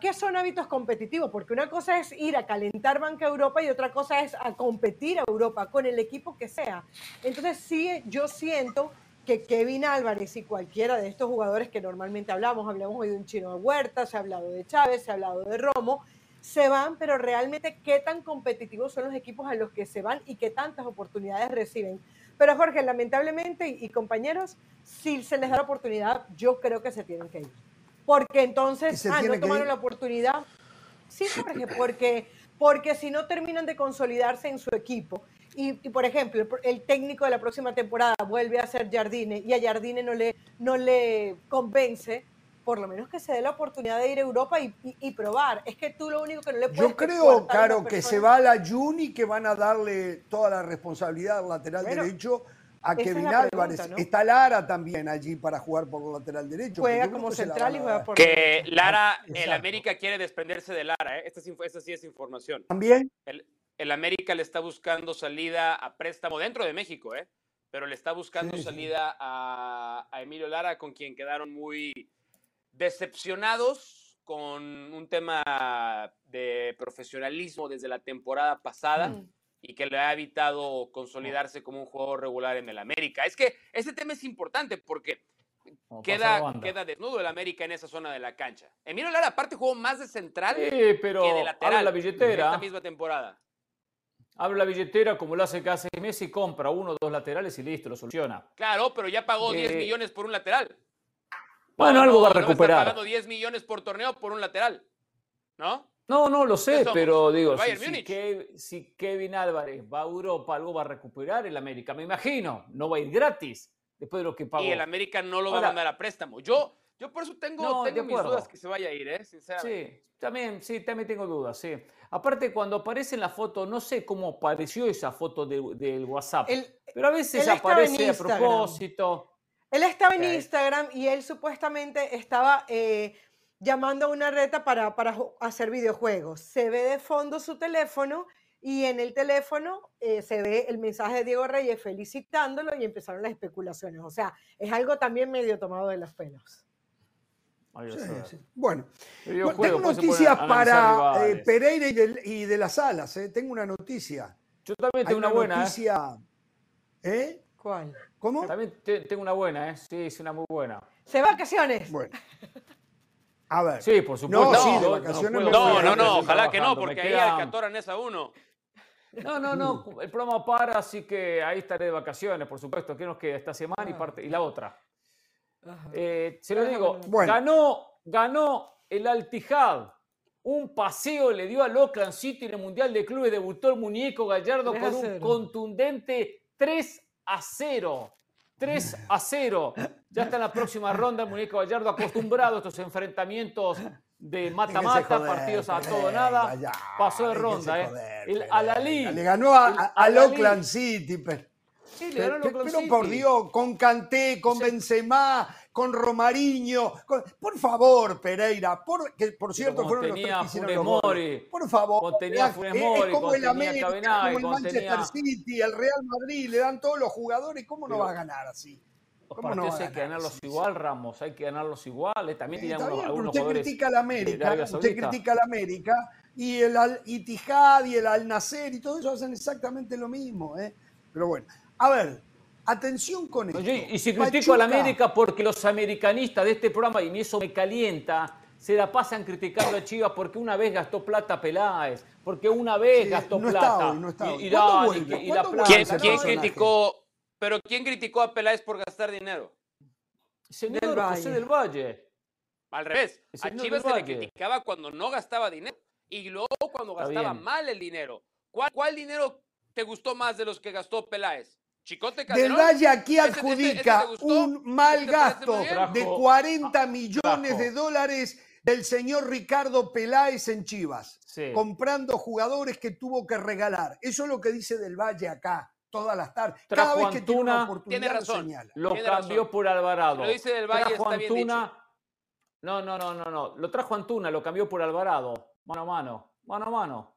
¿qué son hábitos competitivos? Porque una cosa es ir a calentar banca Europa y otra cosa es a competir a Europa con el equipo que sea. Entonces sí, yo siento que Kevin Álvarez y cualquiera de estos jugadores que normalmente hablamos, hablamos hoy de un chino de Huerta, se ha hablado de Chávez, se ha hablado de Romo, se van, pero realmente qué tan competitivos son los equipos a los que se van y qué tantas oportunidades reciben. Pero Jorge, lamentablemente, y, compañeros, si se les da la oportunidad, yo creo que se tienen que ir. Porque entonces, ah, no tomaron la oportunidad. Sí, Jorge, porque, porque si no terminan de consolidarse en su equipo y, por ejemplo, el, técnico de la próxima temporada vuelve a ser Jardine y a Jardine no le, no le convence, por lo menos que se dé la oportunidad de ir a Europa y, probar. Es que tú lo único que no le puedes Yo creo, Caro, que se va a la Juni que van a darle toda la responsabilidad al lateral derecho a Kevin Álvarez. Está Lara también allí para jugar por el lateral derecho. Juega como central y juega por. Que Lara, el América quiere desprenderse de Lara, ¿eh? esta, esta, sí es información. También el América le está buscando salida a préstamo dentro de México, ¿eh? pero le está buscando salida a, Emilio Lara, con quien quedaron muy decepcionados con un tema de profesionalismo desde la temporada pasada. Mm. Y que le ha evitado consolidarse como un jugador regular en el América. Es que ese tema es importante porque queda, queda desnudo el América en esa zona de la cancha. Emilio Lara aparte jugó más de central pero que de lateral la billetera. en esta misma temporada abre la billetera como lo hace cada seis meses y compra uno o dos laterales y listo, lo soluciona. Claro, pero ya pagó 10 eh, millones por un lateral. Bueno, algo va a recuperar. Está pagando 10 millones por torneo por un lateral, ¿no? No, no lo sé, pero digo, si, Kevin Álvarez va a Europa, algo va a recuperar el América. Me imagino, no va a ir gratis después de lo que pagó. Y el América no lo va a mandar a préstamo. Yo, Yo por eso tengo, tengo mis dudas que se vaya a ir, ¿eh? Sí, también, sí, también tengo dudas, sí. Aparte, cuando aparece en la foto, no sé cómo apareció esa foto del WhatsApp, pero a veces aparece a propósito. Él estaba en Instagram y él supuestamente estaba eh, llamando a una reta para, para hacer videojuegos. Se ve de fondo su teléfono y en el teléfono eh, se ve el mensaje de Diego Reyes felicitándolo y empezaron las especulaciones. O sea, es algo también medio tomado de los pelos. Bueno, tengo noticias para eh, Pereira y de, las alas. Eh. Tengo una noticia. Yo también tengo una, buena. Noticia, ¿eh? ¿Cuál? ¿Cómo? También tengo una buena, ¿eh? Sí, es una muy buena. ¿Se vacaciones? Bueno. A ver. Sí, por supuesto. No, sí, de vacaciones no, no, no, ojalá que no, porque ahí atoran esa uno. No, no, no, el programa para, así que ahí estaré de vacaciones, por supuesto. ¿Qué nos queda esta semana y, ah. parte, y la otra? Eh, se lo digo, ganó, ganó el Altijad. Un paseo le dio al Oakland City en el Mundial de Clubes. Debutó el muñeco Gallardo con un contundente 3 a 0. 3 a 0. Ya está en la próxima ronda el muñeco Gallardo acostumbrado a estos enfrentamientos de mata-mata, partidos a todo nada. Pasó de ronda, ¿eh? El Alalí. Le ganó al Oakland City. Pero, sí, le ganó al Oakland pero por Dios, con Canté, con Benzema, con Romariño. Por favor, Pereira, por, que por cierto fueron los tres que hicieron los Por favor. Contenía Funes Mori, es como el América, como el Manchester City, el Real Madrid, le dan todos los jugadores, ¿cómo no va a ganar así? Los partidos hay que ganarlos igual, Ramos, hay que ganarlos igual. También tiene algunos, Usted critica a la América, usted critica a la América y el Al Itihad y el Al Nasser y todo eso hacen exactamente lo mismo. ¿eh? Pero bueno, a ver, atención con esto. y si critico a la América porque los americanistas de este programa, y eso me calienta, se la pasan criticando a Chivas porque una vez gastó plata Peláez, porque una vez gastó plata. no está y, la plata, ¿Quién, criticó? Pero ¿quién criticó a Peláez por gastar dinero? Señor José del Valle. Al revés, a Chivas se le criticaba cuando no gastaba dinero y luego cuando gastaba mal el dinero. ¿Cuál, dinero te gustó más de los que gastó Peláez? Chicote Calderón. Del Valle aquí adjudica un mal gasto de 40 millones de dólares del señor Ricardo Peláez en Chivas, comprando jugadores que tuvo que regalar. Eso es lo que dice Del Valle acá todas las tardes. Cada vez que tiene una oportunidad tiene razón, lo, cambió por Alvarado. Lo dice del Valle, está bien dicho. No, no, no, no, no. Lo trajo Antuna, lo cambió por Alvarado. Mano a mano. Mano a mano.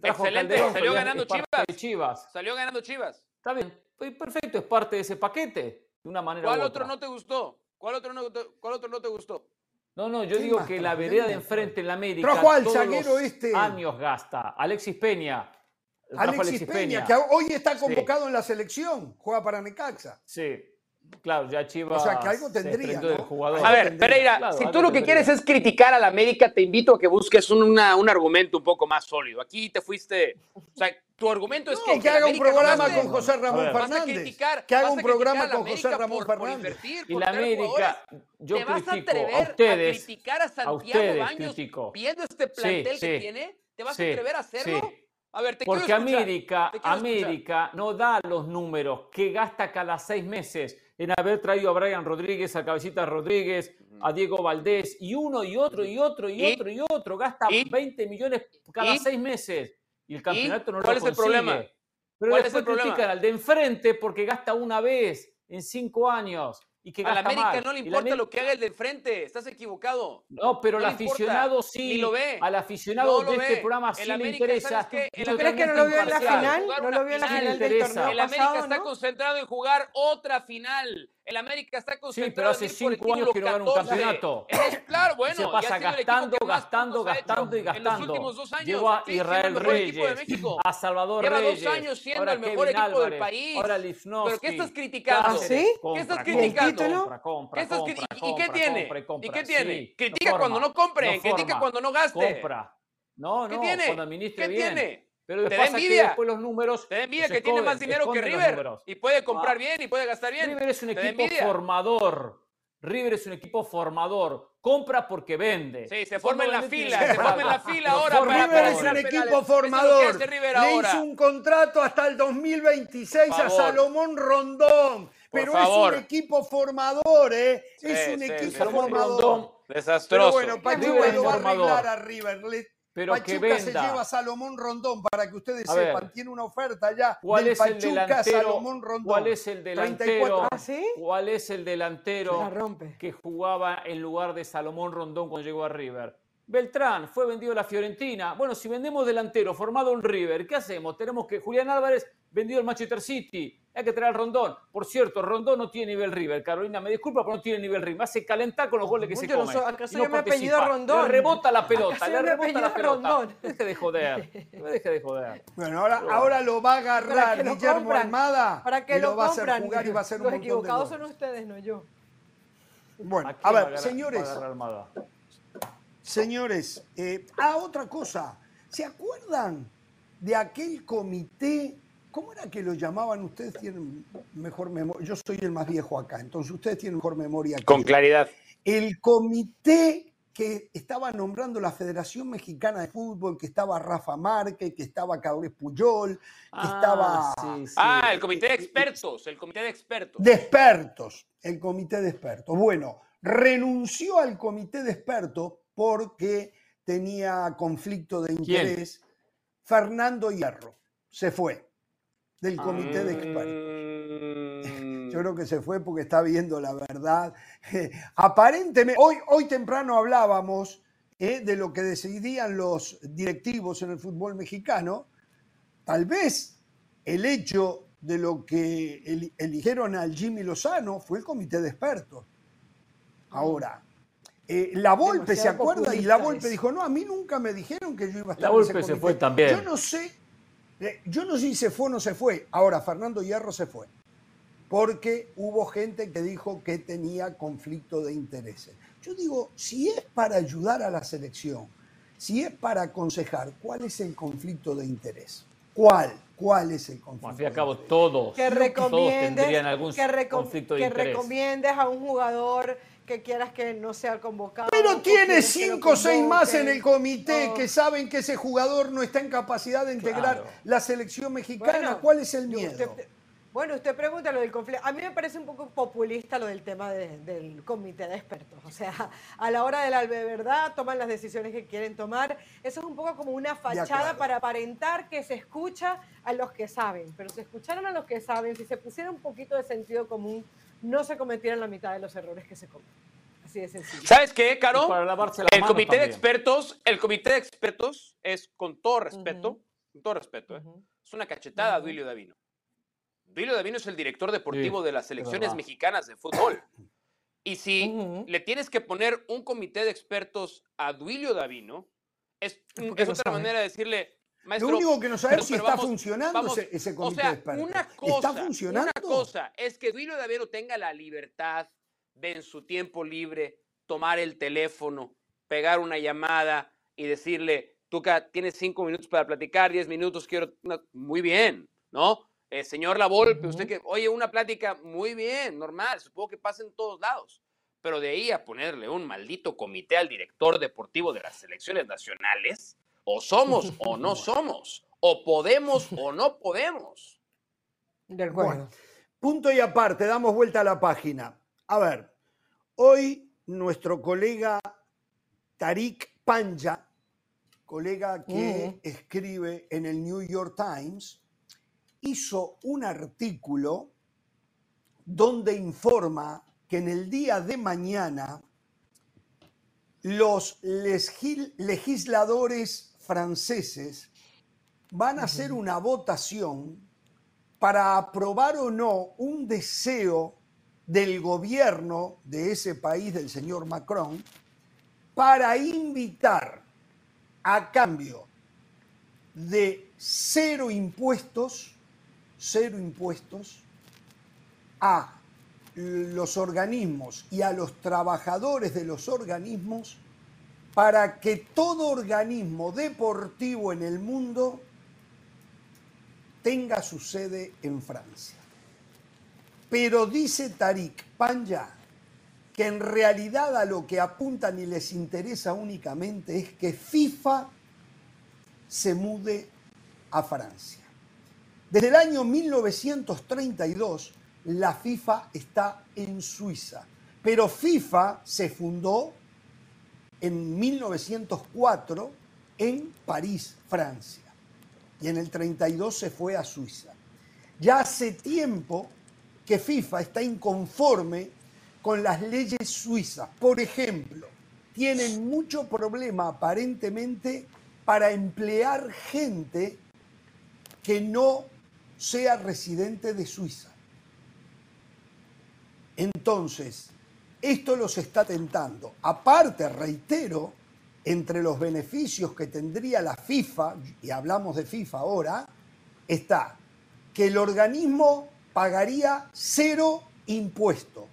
Excelente, salió ganando Chivas. Salió ganando Chivas. Está bien, perfecto, es parte de ese paquete, de una manera ¿Cuál otro no te gustó? ¿Cuál otro no, cuál otro no te gustó? No, no, yo digo que la vereda de enfrente en la América Trajo al zaguero este. años gasta. Alexis Peña, Alexis, Peña, que hoy está convocado en la selección, juega para Necaxa. Sí, claro, ya Chivas. O sea, que algo tendría. A ver, Pereira, si tú lo que quieres es criticar a la América, te invito a que busques un, un argumento un poco más sólido. Aquí te fuiste. O sea, tu argumento es que. Que, haga un programa con José Ramón Fernández. que haga un programa con José Ramón Fernández. y la América, yo ¿Te vas a atrever a, ustedes, criticar a Santiago Baños viendo este plantel que tiene? ¿Te vas a atrever a hacerlo? Porque América, América no da los números que gasta cada seis meses en haber traído a Brian Rodríguez, a Cabecita Rodríguez, a Diego Valdés, y uno y otro y otro y, otro y otro. Gasta 20 millones cada seis meses. Y el campeonato no lo consigue. ¿Cuál es el problema? Pero después es critican al de enfrente porque gasta una vez en cinco años a la América no le importa lo que haga el de frente, estás equivocado. No, pero el aficionado sí. lo ve. Al aficionado de este programa sí le interesa. ¿Tú crees que no lo vio en la final? No lo vio en la final del torneo El América está concentrado en jugar otra final. El América está concentrado sí, pero hace cinco años que no gana un campeonato. claro, bueno. Se pasa gastando, gastando, gastando y gastando. En los últimos dos años. Llegó a Israel Reyes, a Salvador Reyes. Lleva dos años siendo el mejor equipo del país. Ahora ¿Pero qué estás criticando? ¿Sí? ¿Qué estás criticando? Compra, compra, ¿Y qué tiene? ¿Y qué tiene? Critica cuando no compre, critica cuando no gaste. Compra. No, no, cuando administre bien. ¿Qué tiene? Pero ¿Te da envidia? después los números. Te da envidia que tiene más dinero que River. Y puede comprar ah. bien y puede gastar bien. River es un equipo formador. River es un equipo formador. Compra porque vende. Sí, se forma en la fila. Se forma en la fila ahora. River es un equipo formador. Le hizo un contrato hasta el 2026 a Salomón Rondón. pero es un equipo formador, ¿eh? es un equipo formador. Desastroso. Pero bueno, Pachuca lo va a arreglar a River. Pero Pachuca que se lleva a Salomón Rondón para que ustedes sepan. Tiene una oferta ya ¿Cuál del es Pachuca el delantero, Salomón Rondón. ¿Cuál es el delantero? ¿Ah, ¿Cuál es el delantero que jugaba en lugar de Salomón Rondón cuando llegó a River? Beltrán fue vendido a la Fiorentina. Bueno, si vendemos delantero formado en River, ¿qué hacemos? Tenemos que Julián Álvarez vendido al Manchester City. Hay que traer al Rondón. Por cierto, Rondón no tiene nivel River. Carolina, me disculpa, pero no tiene nivel River. Me hace calentar con los goles que se comen. No, ¿Acaso yo me apellido Rondón? Le rebota la pelota, le rebota la pelota. Rondón. Deje de joder. No deje de joder. Bueno, ahora, ahora lo va a agarrar Guillermo Armada para que y lo, lo va a hacer jugar y va a hacer los un Los equivocados son ustedes, no yo. Bueno, a, ver, señores. Señores, eh, ah, otra cosa. ¿Se acuerdan de aquel comité? ¿Cómo era que lo llamaban? Ustedes tienen mejor memoria. Yo soy el más viejo acá, entonces ustedes tienen mejor memoria. Con claridad. El comité que estaba nombrando la Federación Mexicana de Fútbol, que estaba Rafa Márquez, que estaba Carlos Puyol, que ah, estaba... Ah, el comité de expertos, el comité de expertos. De expertos, el comité de expertos. Bueno, renunció al comité de expertos porque tenía conflicto de interés. Fernando Hierro se fue del comité de expertos. Yo creo que se fue porque está viendo la verdad. Aparentemente, hoy, hoy temprano hablábamos eh, de lo que decidían los directivos en el fútbol mexicano. Tal vez el hecho de lo que eligieron al Jimmy Lozano fue el comité de expertos. Ahora, eh, la Volpe, ¿se acuerda? Y la Volpe dijo, no, a mí nunca me dijeron que yo iba a estar La Volpe se fue también. Yo no sé, yo no sé si se fue o no se fue. Ahora, Fernando Hierro se fue. Porque hubo gente que dijo que tenía conflicto de intereses. Yo digo, si es para ayudar a la selección, si es para aconsejar, ¿cuál es el conflicto de interés? ¿Cuál? ¿Cuál es el conflicto? Al fin y al cabo, todos, que tendrían algún conflicto de interés. Que recomiendes a un jugador que quieras que no sea convocado. Pero tiene cinco o seis más en el comité que saben que ese jugador no está en capacidad de integrar la selección mexicana. ¿Cuál es el miedo? bueno, usted pregunta lo del conflicto. A mí me parece un poco populista lo del tema del comité de expertos. O sea, a la hora de la verdad toman las decisiones que quieren tomar. Eso es un poco como una fachada para aparentar que se escucha a los que saben. Pero si escucharon a los que saben, si se pusiera un poquito de sentido común, no se cometieran la mitad de los errores que se cometen. Así de sencillo. ¿Sabes qué, Caro? el comité de expertos, el comité de expertos es con todo respeto, con todo respeto, ¿eh? es una cachetada a Duilio Davino. Duilio Davino es el director deportivo de las selecciones mexicanas de fútbol. Y si le tienes que poner un comité de expertos a Duilio Davino, es, otra manera de decirle, lo único que no sabemos si está funcionando ese, comité de expertos. Una cosa, ¿Está funcionando? Una cosa es que Duilio Davino tenga la libertad de en su tiempo libre tomar el teléfono, pegar una llamada y decirle, Tuca, tienes cinco minutos para platicar, diez minutos, quiero... Muy bien, ¿no? Eh, señor Lavolpe, usted que, oye, una plática muy bien, normal, supongo que pasa en todos lados. Pero de ahí a ponerle un maldito comité al director deportivo de las selecciones nacionales, o somos o no somos. O podemos o no podemos. De acuerdo. punto y aparte, damos vuelta a la página. A ver, hoy nuestro colega Tarik Panja, colega que escribe en el New York Times, hizo un artículo donde informa que en el día de mañana los legisladores franceses van a hacer una votación para aprobar o no un deseo del gobierno de ese país, del señor Macron, para invitar a cambio de cero impuestos, cero impuestos a los organismos y a los trabajadores de los organismos para que todo organismo deportivo en el mundo tenga su sede en Francia. Pero dice Tarik Panja que en realidad a lo que apuntan y les interesa únicamente es que FIFA se mude a Francia. Desde el año 1932, la FIFA está en Suiza. Pero FIFA se fundó en 1904 en París, Francia. Y en el 32 se fue a Suiza. Ya hace tiempo que FIFA está inconforme con las leyes suizas. Por ejemplo, tienen mucho problema aparentemente para emplear gente que no sea residente de Suiza. Entonces, esto los está tentando. Aparte, reitero, entre los beneficios que tendría la FIFA, y hablamos de FIFA ahora, está que el organismo pagaría cero impuesto,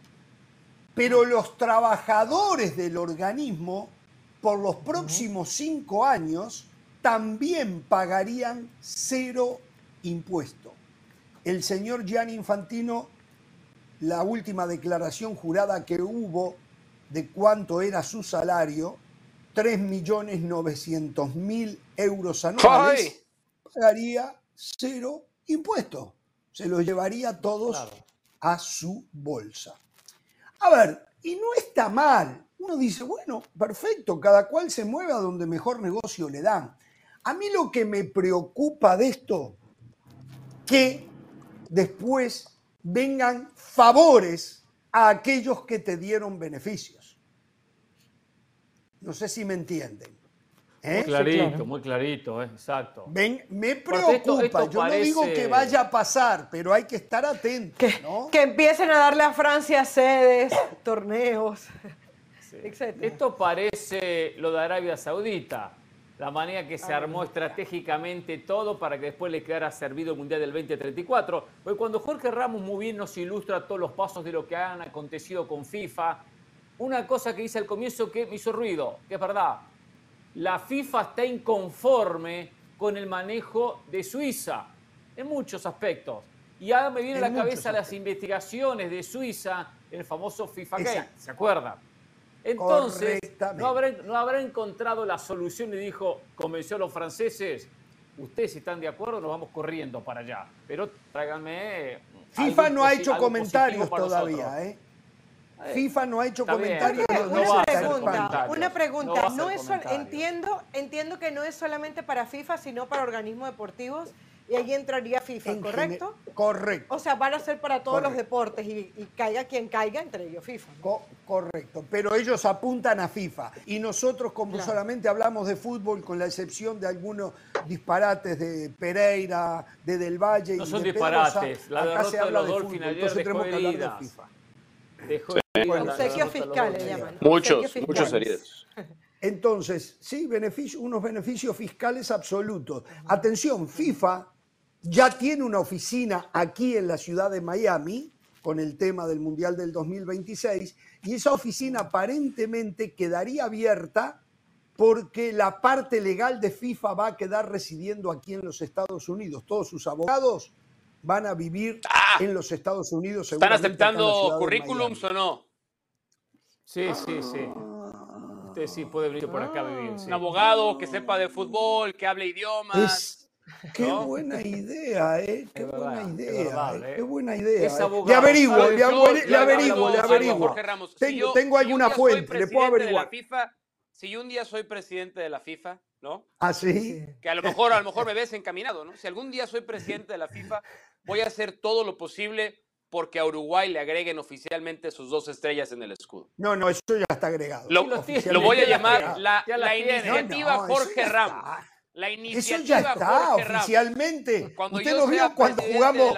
pero los trabajadores del organismo por los próximos cinco años también pagarían cero impuesto. El señor Gianni Infantino, la última declaración jurada que hubo de cuánto era su salario, 3.900.000 euros anuales, pagaría cero impuesto. Se los llevaría todos a su bolsa. A ver, y no está mal. Uno dice, bueno, perfecto, cada cual se mueve a donde mejor negocio le dan. A mí lo que me preocupa de esto que después vengan favores a aquellos que te dieron beneficios. No sé si me entienden. ¿Eh? Muy clarito, muy clarito, ¿eh? exacto. Ven, me preocupa, yo no digo que vaya a pasar, pero hay que estar atento. Que, que empiecen a darle a Francia sedes, torneos, etc. Esto parece lo de Arabia Saudita la manera que se armó estratégicamente todo para que después le quedara servido el Mundial del 2034. Porque cuando Jorge Ramos muy bien nos ilustra todos los pasos de lo que han acontecido con FIFA, una cosa que dice al comienzo que me hizo ruido, que es verdad, la FIFA está inconforme con el manejo de Suiza en muchos aspectos. Y ahora me viene a la cabeza las investigaciones de Suiza en el famoso FIFA Gate, ¿se acuerdan? Entonces, no habrá, encontrado la solución y dijo, convenció a los franceses, ustedes si están de acuerdo, nos vamos corriendo para allá. Pero tráiganme... FIFA no ha hecho comentarios todavía, ¿eh? ¿eh? FIFA no ha hecho comentarios. una, pregunta, una pregunta, no, es entiendo, entiendo que no es solamente para FIFA, sino para organismos deportivos y ahí entraría FIFA, ¿correcto? Correcto. O sea, van a ser para todos los deportes y, caiga quien caiga, entre ellos FIFA. correcto, pero ellos apuntan a FIFA y nosotros como solamente hablamos de fútbol, con la excepción de algunos disparates de Pereira, de Del Valle no y son disparates, la acá se habla de, fútbol, entonces tenemos que hablar de FIFA. Dejó fiscales llaman. Muchos, muchos heridos. Entonces, sí, beneficio, unos beneficios fiscales absolutos. Atención, FIFA ya tiene una oficina aquí en la ciudad de Miami con el tema del Mundial del 2026 y esa oficina aparentemente quedaría abierta porque la parte legal de FIFA va a quedar residiendo aquí en los Estados Unidos. Todos sus abogados van a vivir ah. en los Estados Unidos. ¿Están aceptando currículums o no? Sí, sí, sí. Usted sí puede venir por acá a vivir. Un abogado que sepa de fútbol, que hable idiomas. Qué buena idea, ¿eh? Qué buena idea. ¿eh? Qué buena idea. ¿eh? Le averiguo, le, averiguo, le averiguo. tengo, tengo alguna fuente, le puedo averiguar. si yo un día soy presidente de la FIFA, ¿no? ¿Ah, sí? Que a lo mejor, a lo mejor me ves encaminado, ¿no? Si algún día soy presidente de la FIFA, voy a hacer todo lo posible porque a Uruguay le agreguen oficialmente sus dos estrellas en el escudo. No, no, eso ya está agregado. Lo, voy a llamar la, iniciativa Jorge Ramos. La Eso ya está oficialmente. Cuando Usted lo vio cuando jugamos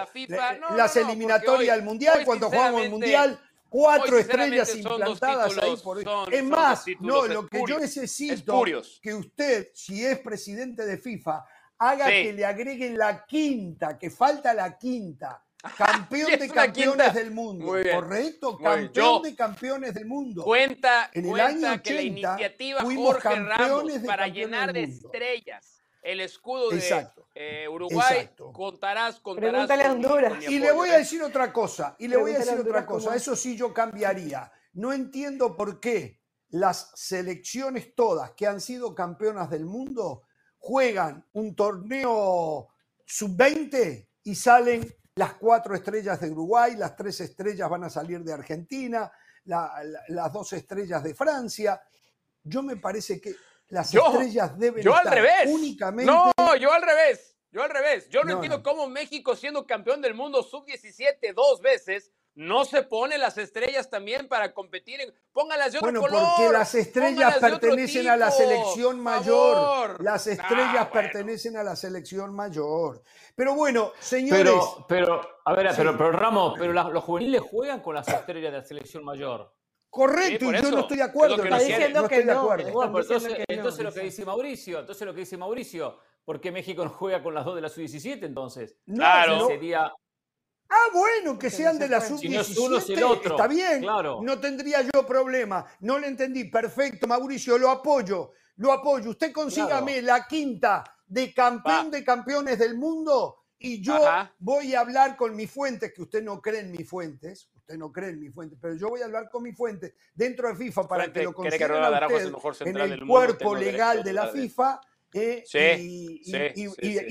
las eliminatorias del Mundial, cuando jugamos el Mundial, cuatro estrellas implantadas ahí por Es más, no, lo que yo necesito que usted, si es presidente de FIFA, haga que le agreguen la quinta, que falta la quinta. Campeón de campeones del mundo, ¿correcto? Campeón de campeones del mundo. Cuenta, en el año 80, que la iniciativa Jorge Ramos para llenar de estrellas el escudo de eh, Uruguay, contarás, contarás. Pregúntale a Honduras. y le voy a decir otra cosa, y le voy a decir otra cosa, eso sí yo cambiaría. No entiendo por qué las selecciones todas que han sido campeonas del mundo juegan un torneo sub-20 y salen las cuatro estrellas de Uruguay, las tres estrellas van a salir de Argentina, las dos estrellas de Francia. Yo me parece que las estrellas deben yo estar al revés. únicamente. No, yo al revés. Yo al revés. Yo no, entiendo cómo México, siendo campeón del mundo sub-17 dos veces, no se pone las estrellas también para competir. En... Pónganlas de otro bueno, color. porque las estrellas pertenecen a la selección mayor. Las estrellas pertenecen a la selección mayor. Pero bueno, señores. Pero, pero a ver, pero, pero, Ramos, pero los juveniles juegan con las estrellas de la selección mayor. Correcto, y yo no estoy de acuerdo. Está diciendo que no. entonces, lo que dice Mauricio, entonces lo que dice Mauricio, ¿por qué México no juega con las dos de la sub-17 entonces? claro. Sería Ah, bueno, que sean de la sub-17. está bien. No tendría yo problema. No le entendí. Perfecto, Mauricio, lo apoyo. Lo apoyo. Usted consígame la quinta de campeón de campeones del mundo y yo voy a hablar con mi fuentes, que usted no cree en mis fuentes. Usted no cree en mis fuentes, pero yo voy a hablar con mi fuente dentro de FIFA para que lo consideren en el cuerpo legal de la FIFA y,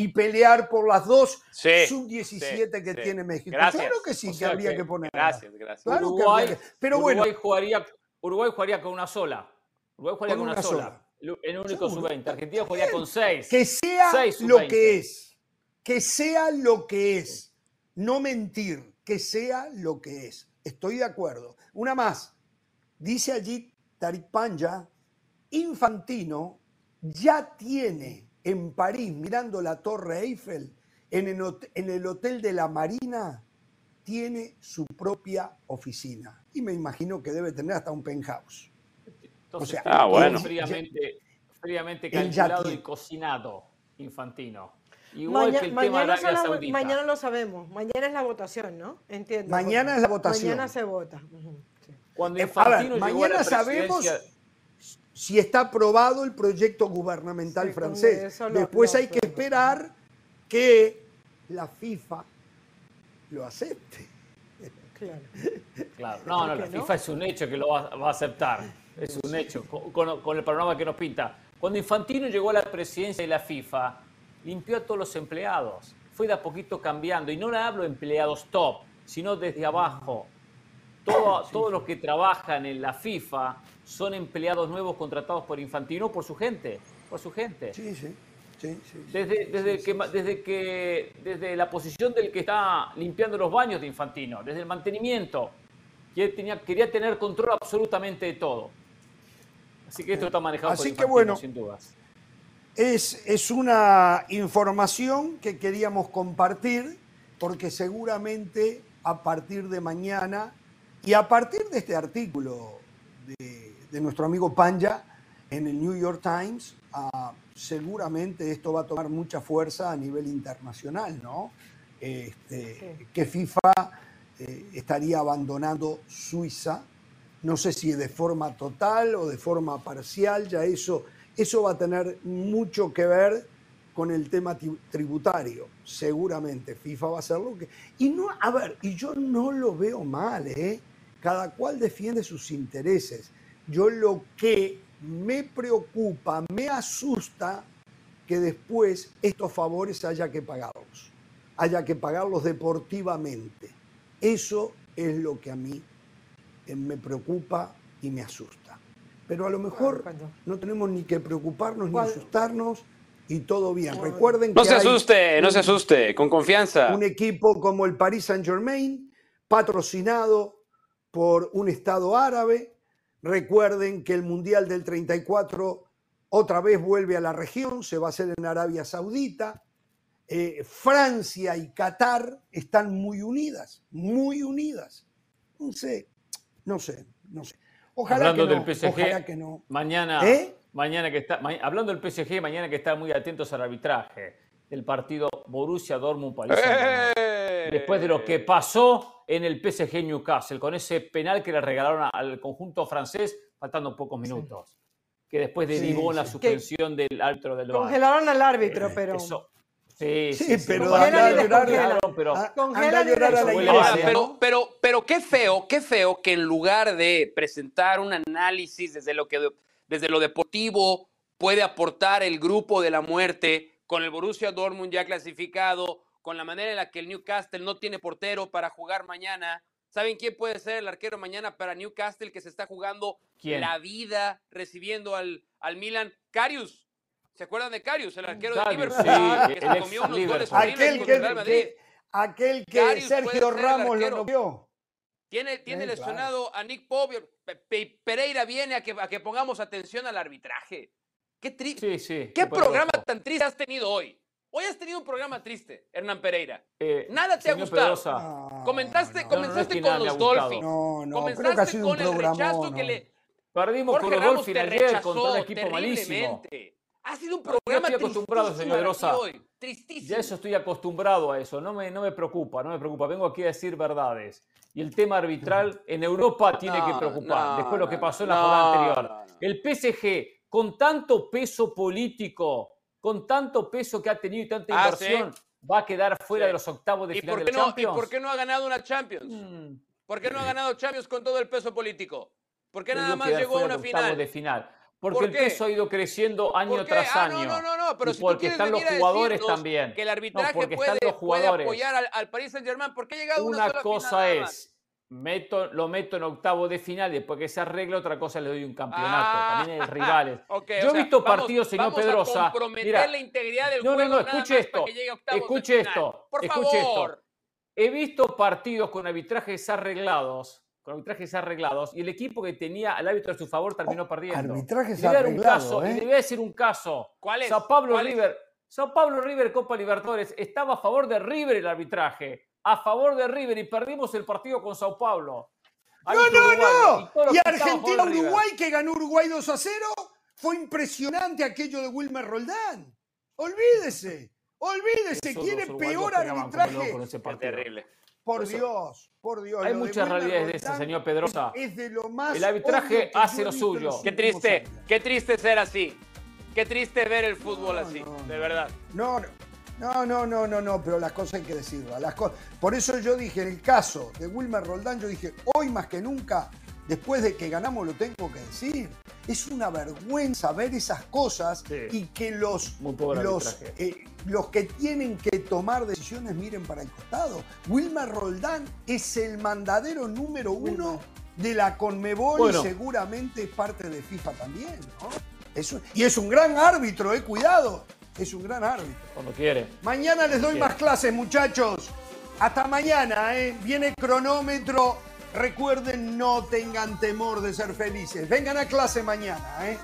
pelear por las dos sub-17 que tiene México. Claro que sí, que habría que, poner. Gracias, gracias. Uruguay, pero bueno. Jugaría, Uruguay jugaría con una sola. Uruguay jugaría con, una, sola. En único sub-20. Argentina jugaría con seis. Que sea lo que es. Que sea lo que es. No mentir. Que sea lo que es. Estoy de acuerdo. Una más. Dice allí Tarik Panja, Infantino ya tiene en París, mirando la Torre Eiffel, en el, Hotel de la Marina, tiene su propia oficina. Y me imagino que debe tener hasta un penthouse. o sea, ah, bueno. fríamente, fríamente calculado y cocinado, Infantino. Igual que el mañana, tema mañana lo sabemos. Mañana es la votación, ¿no? Entiendo. Mañana es la votación. Mañana se vota. Cuando Infantino mañana sabemos si está aprobado el proyecto gubernamental francés. Después hay que esperar que la FIFA lo acepte. Claro. No, no, la FIFA es un hecho que lo va, a aceptar. Es un hecho, con, el panorama que nos pinta. Cuando Infantino llegó a la presidencia de la FIFA, limpió a todos los empleados. Fue de a poquito cambiando. Y no le hablo de empleados top, sino desde abajo. Todos los que trabajan en la FIFA son empleados nuevos contratados por Infantino por su gente, por su gente. Sí, sí. Sí, desde, desde, que, desde que desde la posición del que está limpiando los baños de Infantino, desde el mantenimiento, que tenía, quería tener control absolutamente de todo. Así que esto está manejado Así por Infantino, que bueno, sin dudas. Es, es una información que queríamos compartir porque seguramente a partir de mañana y a partir de este artículo de de nuestro amigo Panja en el New York Times, ah, seguramente esto va a tomar mucha fuerza a nivel internacional, ¿no? Este, que FIFA eh, estaría abandonando Suiza, no sé si de forma total o de forma parcial, ya eso, eso va a tener mucho que ver con el tema tributario, seguramente FIFA va a hacer lo que... Y no, a ver, y yo no lo veo mal, ¿eh? Cada cual defiende sus intereses. Yo lo que me preocupa, me asusta que después estos favores haya que pagarlos, haya que pagarlos deportivamente. Eso es lo que a mí eh, me preocupa y me asusta. Pero a lo mejor no tenemos ni que preocuparnos ni asustarnos y todo bien. Recuerden que. No se asuste, no se asuste, con confianza. Un equipo como el Paris Saint-Germain, patrocinado por un Estado árabe, Recuerden que el Mundial del 34 otra vez vuelve a la región, se va a hacer en Arabia Saudita. Eh, Francia y Qatar están muy unidas, muy unidas. No sé, no sé, no sé. Ojalá hablando que no, del PSG, que no. Mañana, ¿Eh? mañana que está, hablando del PSG, mañana que están muy atentos al arbitraje del partido Borussia Dortmund Paris. ¡Eh! Después de lo que pasó en el PSG Newcastle, con ese penal que le regalaron al conjunto francés, faltando pocos minutos. Que después derivó la suspensión del árbitro del Congelaron al árbitro, pero. Sí, sí, pero a llorar, pero, pero, pero, qué feo, qué feo que en lugar de presentar un análisis desde lo que desde lo deportivo puede aportar el grupo de la muerte con el Borussia Dortmund ya clasificado, con la manera en la que el Newcastle no tiene portero para jugar mañana. ¿Saben quién puede ser el arquero mañana para Newcastle que se está jugando la vida recibiendo al, al Milan? Carius. ¿Se acuerdan de Carius, el arquero de Liverpool? Sí, que se comió unos goles aquel que, Real Madrid. aquel que Sergio Ramos lo novió. Tiene, tiene lesionado a Nick Pope. Pereira viene a que, a que pongamos atención al arbitraje. Qué triste. Sí, sí, ¿Qué programa tan triste has tenido hoy? Hoy has tenido un programa triste, Hernán Pereira. Eh, Nada te ha gustado. comentaste, comenzaste con los Dolphins. No, no, comenzaste con el rechazo que le. Perdimos con los Dolphins ayer contra un equipo malísimo. Ha sido un programa estoy acostumbrado, señor Rosa. Tristísimo. Ya eso estoy acostumbrado a eso. No me, no me preocupa, no me preocupa. Vengo aquí a decir verdades. Y el tema arbitral en Europa tiene que preocupar. después de lo que pasó en la jornada anterior. El PSG, con tanto peso político con tanto peso que ha tenido y tanta ah, inversión, va a quedar fuera de los octavos de final de Champions. ¿Y por qué no ha ganado una Champions? Mm. ¿Por qué no ha ganado Champions con todo el peso político? ¿Por qué nada más llegó a una final? De final. Porque el peso ha ido creciendo año tras ah, año. No, no, no, pero si porque están los jugadores también. Que el arbitraje puede, puede, apoyar al, al Paris Saint-Germain. ¿Por qué ha llegado una, una cosa es meto, lo meto en octavo de final y después que se arregle otra cosa le doy un campeonato. También hay rivales. Yo he visto partidos, señor Pedrosa. mira, la integridad del no, no, no, escuche esto. Escuche esto. Por escuche favor. esto. He visto partidos con arbitrajes arreglados con arbitrajes arreglados y el equipo que tenía al árbitro a su favor terminó oh, perdiendo. Arbitrajes arreglados. Un caso, ¿eh? Le voy a decir un caso. ¿Cuál es? Sao Pablo River. Sao Pablo River Copa Libertadores estaba a favor de River el arbitraje a favor de River y perdimos el partido con Sao Paulo. no, no, no. Y, Argentina-Uruguay, que ganó Uruguay 2 a 0, fue impresionante aquello de Wilmer Roldán. Olvídese, olvídese, quiere peor arbitraje. Es terrible. Por Dios, por Dios. Hay muchas realidades de eso, señor Pedrosa. Es de lo más el arbitraje hace lo suyo. Qué triste, qué triste ser así. Qué triste ver el fútbol así, de verdad. No, no. No, no, no, no, no, pero las cosas hay que decirlas. Las Por eso yo dije, en el caso de Wilmer Roldán, yo dije, hoy más que nunca, después de que ganamos, lo tengo que decir. Es una vergüenza ver esas cosas y que los, los, eh, los que tienen que tomar decisiones miren para el costado. Wilmer Roldán es el mandadero número uno de la Conmebol y seguramente es parte de FIFA también. y es un gran árbitro, eh, cuidado es un gran árbitro. Cuando quiere. Mañana les doy más clases, muchachos. Hasta mañana, ¿eh? Viene cronómetro. Recuerden, no tengan temor de ser felices. Vengan a clase mañana, ¿eh?